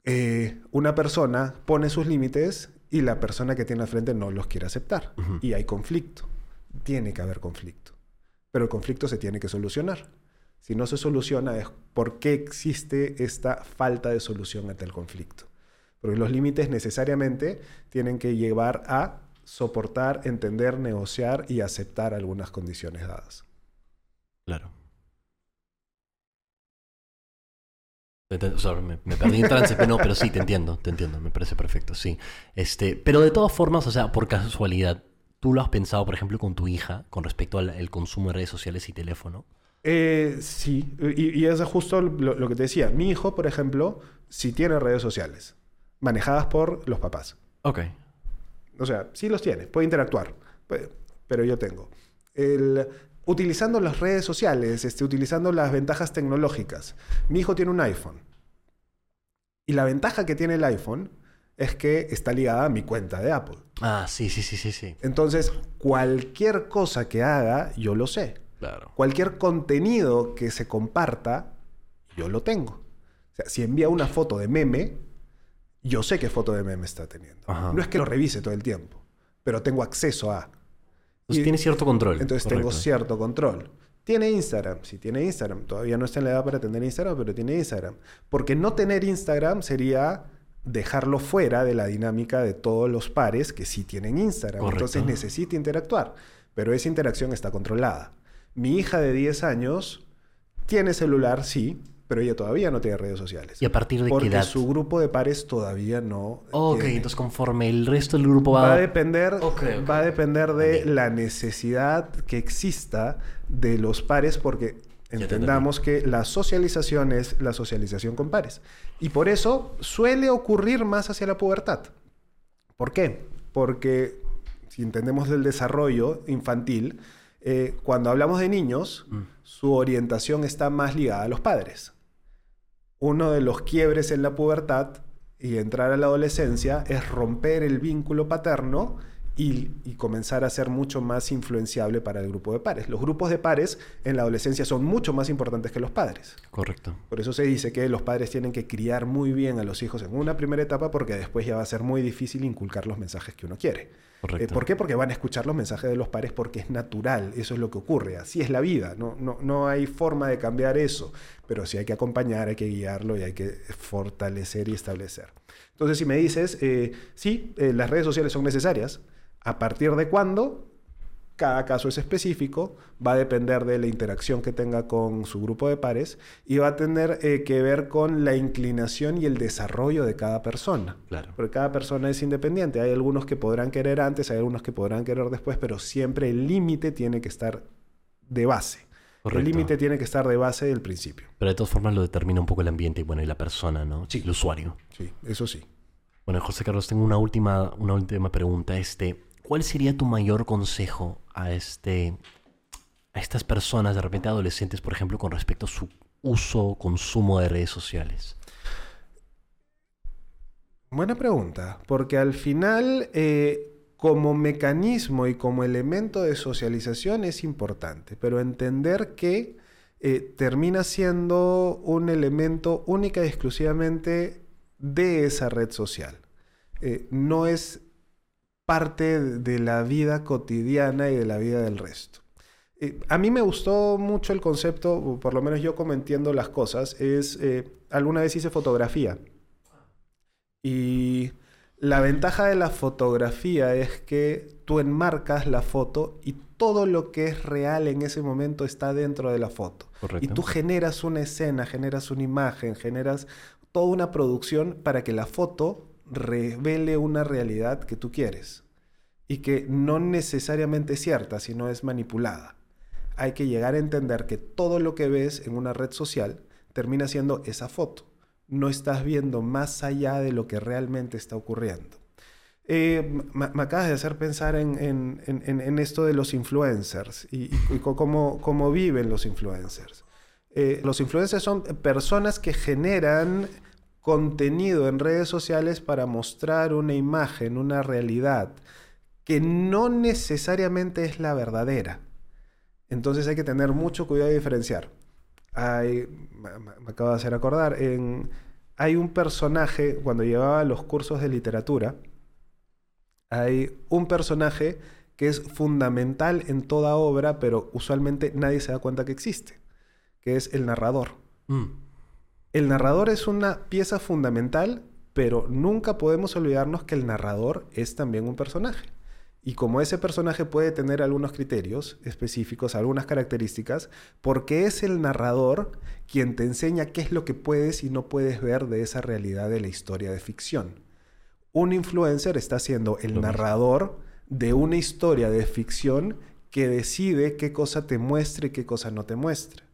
A: eh, una persona pone sus límites y la persona que tiene al frente no los quiere aceptar. Y hay conflicto. Tiene que haber conflicto. Pero el conflicto se tiene que solucionar. Si no se soluciona es por qué existe esta falta de solución ante el conflicto. Porque los límites necesariamente tienen que llevar a soportar, entender, negociar y aceptar algunas condiciones dadas.
C: Claro. O me, perdí en trance, pero no, pero sí, te entiendo, te entiendo, me parece perfecto, sí. Este, pero de todas formas, o sea, por casualidad, ¿tú lo has pensado, por ejemplo, con tu hija con respecto al consumo de redes sociales y teléfono?
A: Eh, sí, y, y eso es justo lo, lo que te decía. Mi hijo, por ejemplo, sí tiene redes sociales, manejadas por los papás.
C: Ok.
A: O sea, sí los tiene, puede interactuar, pe- pero yo tengo. El, utilizando las redes sociales, este, utilizando las ventajas tecnológicas. Mi hijo tiene un iPhone. Y la ventaja que tiene el iPhone es que está ligada a mi cuenta de Apple.
C: Ah, sí, sí, sí, sí, sí.
A: Entonces, cualquier cosa que haga, yo lo sé.
C: Claro.
A: Cualquier contenido que se comparta, yo lo tengo. O sea, si envía una foto de meme, yo sé qué foto de meme está teniendo.
C: Ajá.
A: No es que lo revise todo el tiempo, pero tengo acceso a.
C: Entonces
A: Y-
C: tiene cierto control.
A: Entonces tengo cierto control. Tiene Instagram, sí tiene Instagram. Todavía no está en la edad para tener Instagram, pero tiene Instagram. Porque no tener Instagram sería dejarlo fuera de la dinámica de todos los pares que sí tienen Instagram.
C: Correcto.
A: Entonces necesita interactuar. Pero esa interacción está controlada. Mi hija de 10 años tiene celular, sí, pero ella todavía no tiene redes sociales.
C: ¿Y a partir de
A: porque
C: qué edad?
A: su grupo de pares todavía no.
C: Ok,
A: tiene.
C: entonces conforme el resto del grupo va...
A: Va a depender,
C: Ok, ok.
A: va a depender de
C: Bien.
A: la necesidad que exista de los pares, porque entendamos que la socialización es la socialización con pares. Y por eso suele ocurrir más hacia la pubertad. ¿Por qué? Porque si entendemos el desarrollo infantil, eh, cuando hablamos de niños,
C: Mm.
A: su orientación está más ligada a los padres. Uno de los quiebres en la pubertad y entrar a la adolescencia es romper el vínculo paterno y, y comenzar a ser mucho más influenciable para el grupo de pares. Los grupos de pares en la adolescencia son mucho más importantes que los padres.
C: Correcto.
A: Por eso se dice que los padres tienen que criar muy bien a los hijos en una primera etapa porque después ya va a ser muy difícil inculcar los mensajes que uno quiere. Eh, ¿Por qué? Porque van a escuchar los mensajes de los pares porque es natural, eso es lo que ocurre, así es la vida, no, no, no hay forma de cambiar eso, pero sí hay que acompañar, hay que guiarlo y hay que fortalecer y establecer. Entonces, si me dices, eh, sí, eh, las redes sociales son necesarias, ¿a partir de cuándo? Cada caso es específico, va a depender de la interacción que tenga con su grupo de pares y va a tener eh, que ver con la inclinación y el desarrollo de cada persona.
C: Claro.
A: Porque cada persona es independiente. Hay algunos que podrán querer antes, hay algunos que podrán querer después, pero siempre el límite tiene que estar de base.
C: Correcto.
A: El límite tiene que estar de base del principio.
C: Pero de todas formas lo determina un poco el ambiente y bueno, y la persona, ¿no? Sí. El usuario.
A: Sí, eso sí.
C: Bueno, José Carlos, tengo una última, una última pregunta. Este, ¿cuál sería tu mayor consejo a este, a estas personas, de repente adolescentes, por ejemplo, con respecto a su uso consumo de redes sociales?
A: Buena pregunta, porque al final, eh, como mecanismo y como elemento de socialización es importante, pero entender que eh, termina siendo un elemento única y exclusivamente de esa red social. Eh, no es parte de la vida cotidiana y de la vida del resto. Eh, a mí me gustó mucho el concepto, o por lo menos yo como entiendo las cosas, es, eh, alguna vez hice fotografía. Y la ventaja de la fotografía es que tú enmarcas la foto y todo lo que es real en ese momento está dentro de la foto.
C: Correcto.
A: Y tú generas una escena, generas una imagen, generas toda una producción para que la foto revele una realidad que tú quieres y que no necesariamente es cierta, sino es manipulada. Hay que llegar a entender que todo lo que ves en una red social termina siendo esa foto. No estás viendo más allá de lo que realmente está ocurriendo. Eh, me, acabas de hacer pensar en, en- en- en- esto de los influencers y, y- cómo, cómo viven los influencers. Eh, los influencers son personas que generan contenido en redes sociales para mostrar una imagen, una realidad, que no necesariamente es la verdadera. Entonces hay que tener mucho cuidado de diferenciar. Hay, me, acabo de hacer acordar, hay un personaje, cuando llevaba los cursos de literatura, hay un personaje que es fundamental en toda obra, pero usualmente nadie se da cuenta que existe, que es el narrador.
C: Mm,
A: El narrador es una pieza fundamental, pero nunca podemos olvidarnos que el narrador es también un personaje. Y como ese personaje puede tener algunos criterios específicos, algunas características, porque es el narrador quien te enseña qué es lo que puedes y no puedes ver de esa realidad de la historia de ficción. Un influencer está siendo el narrador de una historia de ficción que decide qué cosa te muestra y qué cosa no te muestra.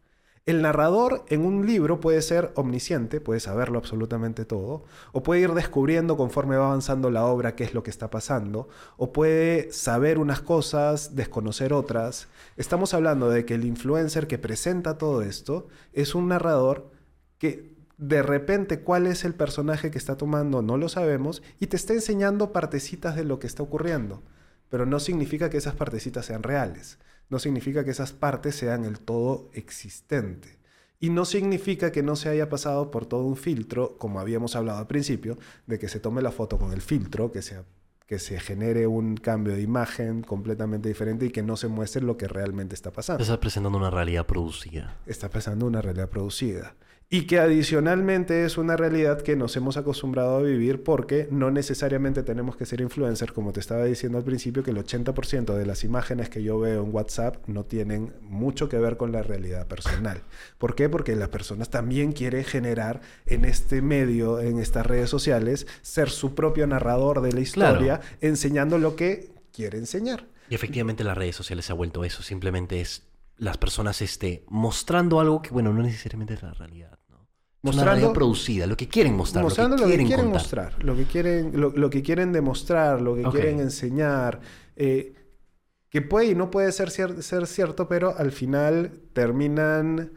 A: El narrador en un libro puede ser omnisciente, puede saberlo absolutamente todo, o puede ir descubriendo conforme va avanzando la obra qué es lo que está pasando, o puede saber unas cosas, desconocer otras. Estamos hablando de que el influencer que presenta todo esto es un narrador que de repente cuál es el personaje que está tomando no lo sabemos y te está enseñando partecitas de lo que está ocurriendo. Pero no significa que esas partecitas sean reales. No significa que esas partes sean el todo existente. Y no significa que no se haya pasado por todo un filtro, como habíamos hablado al principio, de que se tome la foto con el filtro, que se, que se genere un cambio de imagen completamente diferente y que no se muestre lo que realmente está pasando
C: Te estás presentando una realidad producida.
A: está pasando una realidad producida. Y que adicionalmente es una realidad que nos hemos acostumbrado a vivir porque no necesariamente tenemos que ser influencers, como te estaba diciendo al principio, que el 80% de las imágenes que yo veo en WhatsApp no tienen mucho que ver con la realidad personal. ¿Por qué? Porque las personas también quieren generar en este medio, en estas redes sociales, ser su propio narrador de la historia, enseñando lo que quiere enseñar.
C: Y efectivamente las redes sociales se ha vuelto eso. Simplemente es las personas este, mostrando algo que, bueno, no necesariamente es la realidad. Una
A: Mostrando-
C: realidad producida, lo que quieren mostrar,
A: mostrando
C: lo que quieren,
A: mostrar, lo que quieren, lo, lo que quieren demostrar, lo que quieren enseñar, eh, que puede y no puede ser, cier- ser cierto, pero al final terminan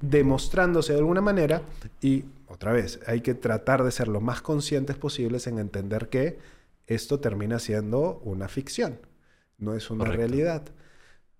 A: demostrándose de alguna manera y otra vez hay que tratar de ser lo más conscientes posibles en entender que esto termina siendo una ficción, no es una
C: Correcto.
A: realidad.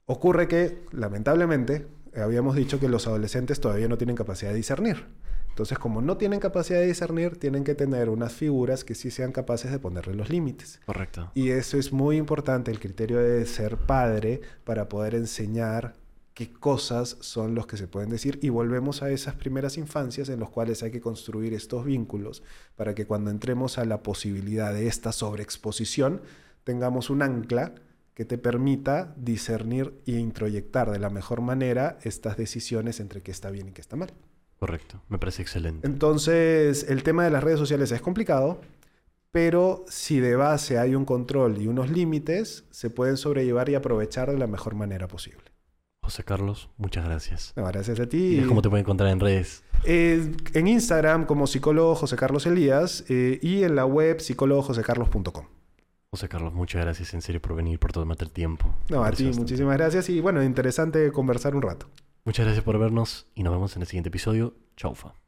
A: Ocurre que, lamentablemente, habíamos dicho que los adolescentes todavía no tienen capacidad de discernir. Entonces, como no tienen capacidad de discernir, tienen que tener unas figuras que sí sean capaces de ponerle los límites.
C: Correcto.
A: Y eso es muy importante, el criterio de ser padre para poder enseñar qué cosas son los que se pueden decir. Y volvemos a esas primeras infancias en las cuales hay que construir estos vínculos para que cuando entremos a la posibilidad de esta sobreexposición, tengamos un ancla que te permita discernir e introyectar de la mejor manera estas decisiones entre qué está bien y qué está mal.
C: Correcto. Me parece excelente.
A: Entonces, el tema de las redes sociales es complicado, pero si de base hay un control y unos límites, se pueden sobrellevar y aprovechar de la mejor manera posible.
C: José Carlos, muchas gracias.
A: No, gracias a
C: ¿Y
A: ti.
C: cómo te pueden encontrar en redes?
A: Eh, en Instagram como psicólogo José Carlos Elías eh, y en la web psicólogojosecarlos.com.
C: José Carlos, muchas gracias en serio por venir, por tomarte el tiempo.
A: No, a ti muchísimas gracias y bueno, interesante conversar un rato.
C: Muchas gracias por vernos y nos vemos en el siguiente episodio. Chaufa.